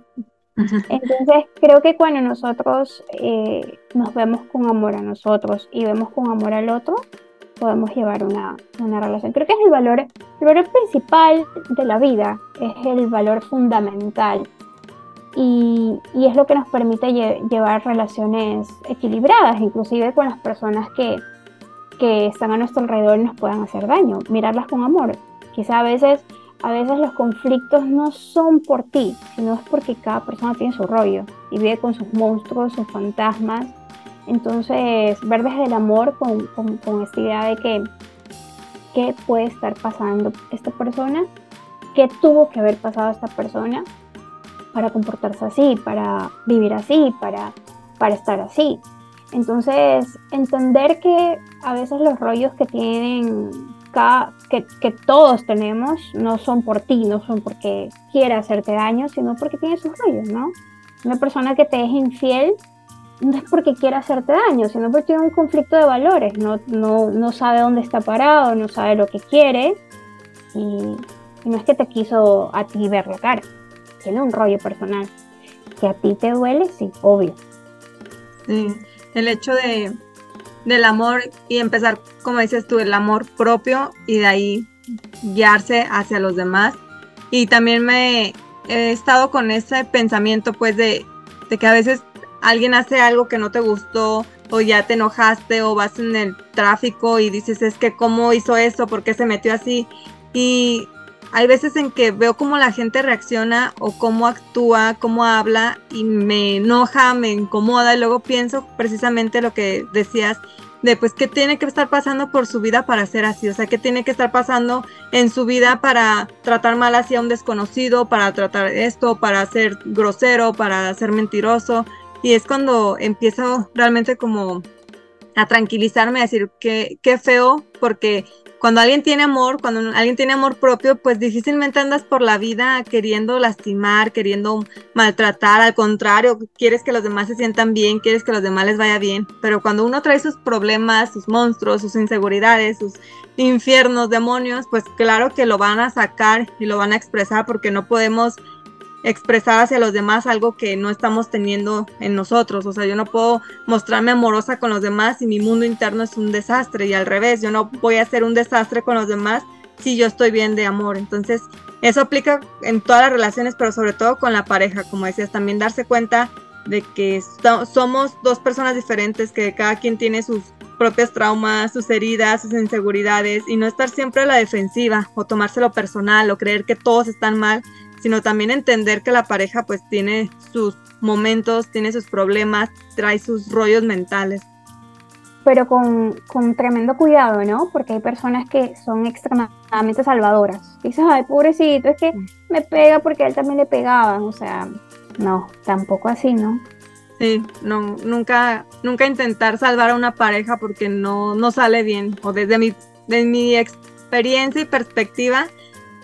entonces creo que cuando nosotros eh, nos vemos con amor a nosotros y vemos con amor al otro, podemos llevar una, una, relación. Creo que es el valor, el valor principal de la vida, es el valor fundamental. Y, es lo que nos permite llevar relaciones equilibradas, inclusive con las personas que, que están a nuestro alrededor y nos puedan hacer daño. Mirarlas con amor. Quizá a veces a veces los conflictos no son por ti, sino es porque cada persona tiene su rollo y vive con sus monstruos, sus fantasmas. Entonces, ver desde el amor con, con, esta idea de que qué puede estar pasando esta persona, qué tuvo que haber pasado esta persona para comportarse así, para vivir así, para, para estar así. Entonces, entender que a veces los rollos que tienen que, que, todos tenemos no son por ti, no son porque quiera hacerte daño, sino porque tiene sus rollos, ¿no? Una persona que te es infiel no es porque quiera hacerte daño, sino porque tiene un conflicto de valores, no, no, no sabe dónde está parado, no sabe lo que quiere y, no es que te quiso a ti ver la cara, tiene un rollo personal. Que a ti te duele, sí, obvio. Sí, el hecho de, del amor y empezar, como dices tú, el amor propio y de ahí guiarse hacia los demás. Y también me he estado con ese pensamiento pues de, de que a veces alguien hace algo que no te gustó o ya te enojaste o vas en el tráfico y dices es que cómo hizo eso, por qué se metió así. Y hay veces en que veo cómo la gente reacciona o cómo actúa, cómo habla y me enoja, me incomoda. Y luego pienso precisamente lo que decías de pues qué tiene que estar pasando por su vida para ser así, o sea, qué tiene que estar pasando en su vida para tratar mal hacia un desconocido, para tratar esto, para ser grosero, para ser mentiroso y es cuando empiezo realmente como a tranquilizarme, a decir que qué feo porque cuando alguien tiene amor, cuando alguien tiene amor propio, pues difícilmente andas por la vida queriendo lastimar, queriendo maltratar, al contrario, quieres que los demás se sientan bien, quieres que los demás les vaya bien, pero cuando uno trae sus problemas, sus monstruos, sus inseguridades, sus infiernos, demonios, pues claro que lo van a sacar y lo van a expresar porque no podemos expresar hacia los demás algo que no estamos teniendo en nosotros. O sea, yo no puedo mostrarme amorosa con los demás si mi mundo interno es un desastre y al revés, yo no voy a ser un desastre con los demás si yo estoy bien de amor. Entonces, eso aplica en todas las relaciones, pero sobre todo con la pareja, como decías, también darse cuenta de que somos dos personas diferentes, que cada quien tiene sus propios traumas, sus heridas, sus inseguridades y no estar siempre a la defensiva o tomárselo personal o creer que todos están mal, sino también entender que la pareja pues tiene sus momentos, tiene sus problemas, trae sus rollos mentales. Pero con, con tremendo cuidado, ¿no? Porque hay personas que son extremadamente salvadoras. Dices, ay, pobrecito, es que me pega porque a él también le pegaban. O sea, no, tampoco así, ¿no? Sí, no, nunca, nunca intentar salvar a una pareja porque no, no sale bien. O desde mi, desde mi experiencia y perspectiva,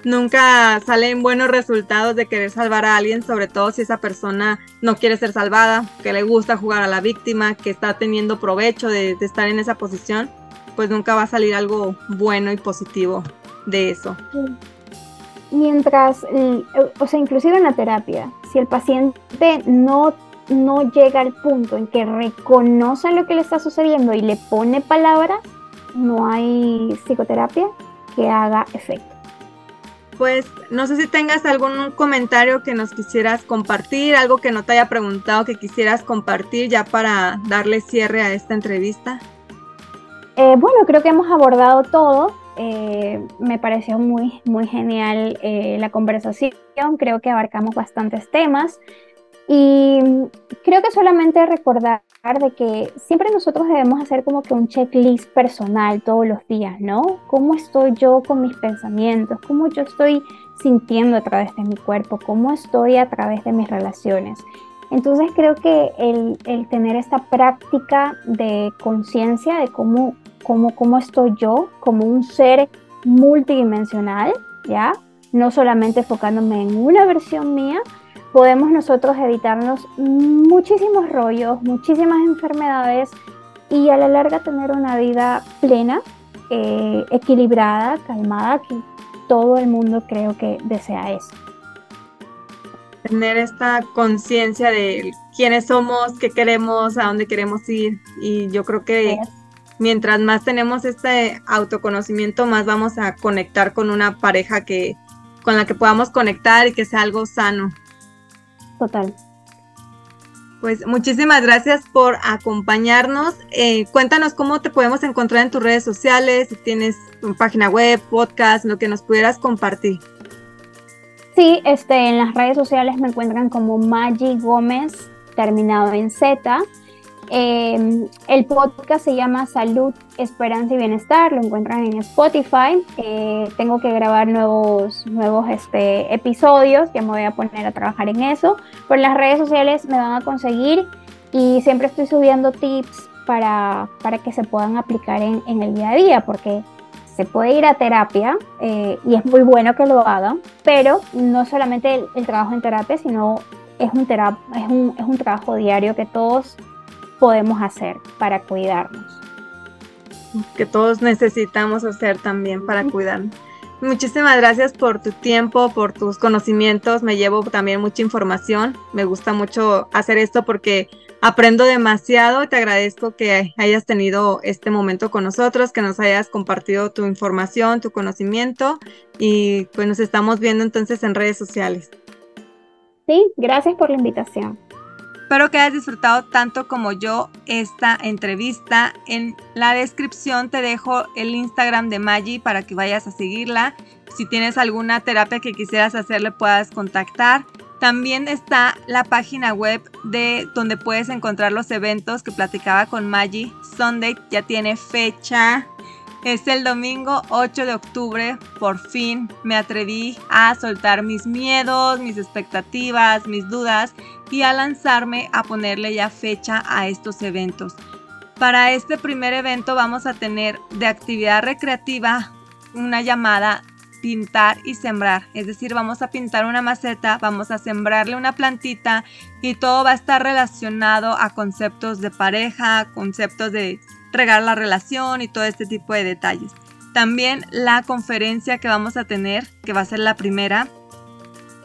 nunca salen buenos resultados de querer salvar a alguien, sobre todo si esa persona no quiere ser salvada, que le gusta jugar a la víctima, que está teniendo provecho de, estar en esa posición, pues nunca va a salir algo bueno y positivo de eso. Mientras, o sea, inclusive en la terapia, si el paciente no, no llega al punto en que reconoce lo que le está sucediendo y le pone palabras, no hay psicoterapia que haga efecto pues no sé si tengas algún comentario que nos quisieras compartir, algo que no te haya preguntado que quisieras compartir ya para darle cierre a esta entrevista. Eh, bueno, creo que hemos abordado todo. Eh, me pareció muy, muy genial eh, la conversación. Creo que abarcamos bastantes temas. Y creo que solamente recordar de que siempre nosotros debemos hacer como que un checklist personal todos los días, ¿no? ¿Cómo estoy yo con mis pensamientos? ¿Cómo yo estoy sintiendo a través de mi cuerpo? ¿Cómo estoy a través de mis relaciones? Entonces creo que el, tener esta práctica de conciencia de cómo, cómo, cómo estoy yo como un ser multidimensional, ¿ya? No solamente enfocándome en una versión mía, podemos nosotros evitarnos muchísimos rollos, muchísimas enfermedades y a la larga tener una vida plena, eh, equilibrada, calmada, que todo el mundo creo que desea eso. Tener esta conciencia de quiénes somos, qué queremos, a dónde queremos ir. Y yo creo que mientras más tenemos este autoconocimiento, más vamos a conectar con una pareja que con la que podamos conectar y que sea algo sano. Total. Pues muchísimas gracias por acompañarnos. Eh, cuéntanos cómo te podemos encontrar en tus redes sociales, si tienes una página web, podcast, lo que nos pudieras compartir. Sí, este, en las redes sociales me encuentran como Maggi Gómez, terminado en Z. Em, el podcast se llama Salud, Esperanza y Bienestar, lo encuentran en Spotify. Eh, tengo que grabar nuevos, nuevos este, episodios, ya me voy a poner a trabajar en eso. Por las redes sociales me van a conseguir y siempre estoy subiendo tips para, para que se puedan aplicar en, en, el día a día, porque se puede ir a terapia eh, y es muy bueno que lo hagan, pero no solamente el, el trabajo en terapia, sino es un, es, un, es un trabajo diario que todos podemos hacer para cuidarnos. Que todos necesitamos hacer también para cuidarnos. Muchísimas gracias por tu tiempo, por tus conocimientos. Me llevo también mucha información. Me gusta mucho hacer esto porque aprendo demasiado. Te agradezco que hayas tenido este momento con nosotros, que nos hayas compartido tu información, tu conocimiento y pues nos estamos viendo entonces en redes sociales. Sí, gracias por la invitación. Espero que hayas disfrutado tanto como yo esta entrevista. En la descripción te dejo el Instagram de Maggie para que vayas a seguirla. Si tienes alguna terapia que quisieras hacerle puedas contactar. También está la página web de donde puedes encontrar los eventos que platicaba con Maggie. Sunday ya tiene fecha. Es el domingo 8 de octubre. Por fin me atreví a soltar mis miedos, mis expectativas, mis dudas y a lanzarme a ponerle ya fecha a estos eventos. Para este primer evento vamos a tener de actividad recreativa una llamada pintar y sembrar. Es decir, vamos a pintar una maceta, vamos a sembrarle una plantita y todo va a estar relacionado a conceptos de pareja, conceptos de regar la relación y todo este tipo de detalles. También la conferencia que vamos a tener, que va a ser la primera,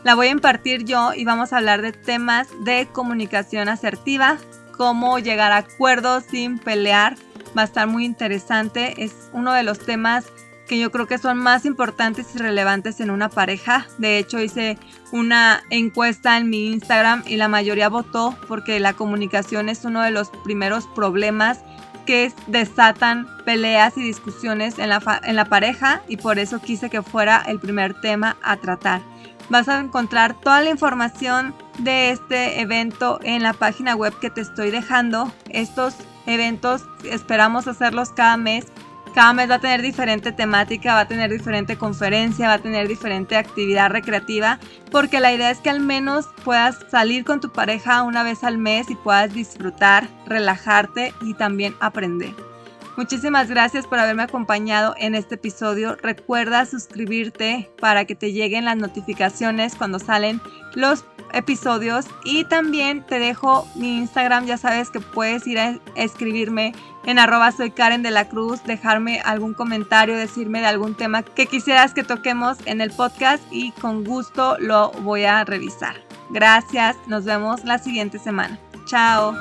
la voy a impartir yo y vamos a hablar de temas de comunicación asertiva, cómo llegar a acuerdos sin pelear. Va a estar muy interesante. Es uno de los temas que yo creo que son más importantes y relevantes en una pareja. De hecho, hice una encuesta en mi Instagram y la mayoría votó porque la comunicación es uno de los primeros problemas que desatan peleas y discusiones en la, en la pareja y por eso quise que fuera el primer tema a tratar. Vas a encontrar toda la información de este evento en la página web que te estoy dejando. Estos eventos esperamos hacerlos cada mes. Cada mes va a tener diferente temática, va a tener diferente conferencia, va a tener diferente actividad recreativa, porque la idea es que al menos puedas salir con tu pareja una vez al mes y puedas disfrutar, relajarte y también aprender. Muchísimas gracias por haberme acompañado en este episodio. Recuerda suscribirte para que te lleguen las notificaciones cuando salen los episodios y también te dejo mi Instagram, ya sabes que puedes ir a escribirme en arroba soy Karen de la Cruz, dejarme algún comentario, decirme de algún tema que quisieras que toquemos en el podcast y con gusto lo voy a revisar. Gracias, nos vemos la siguiente semana. Chao.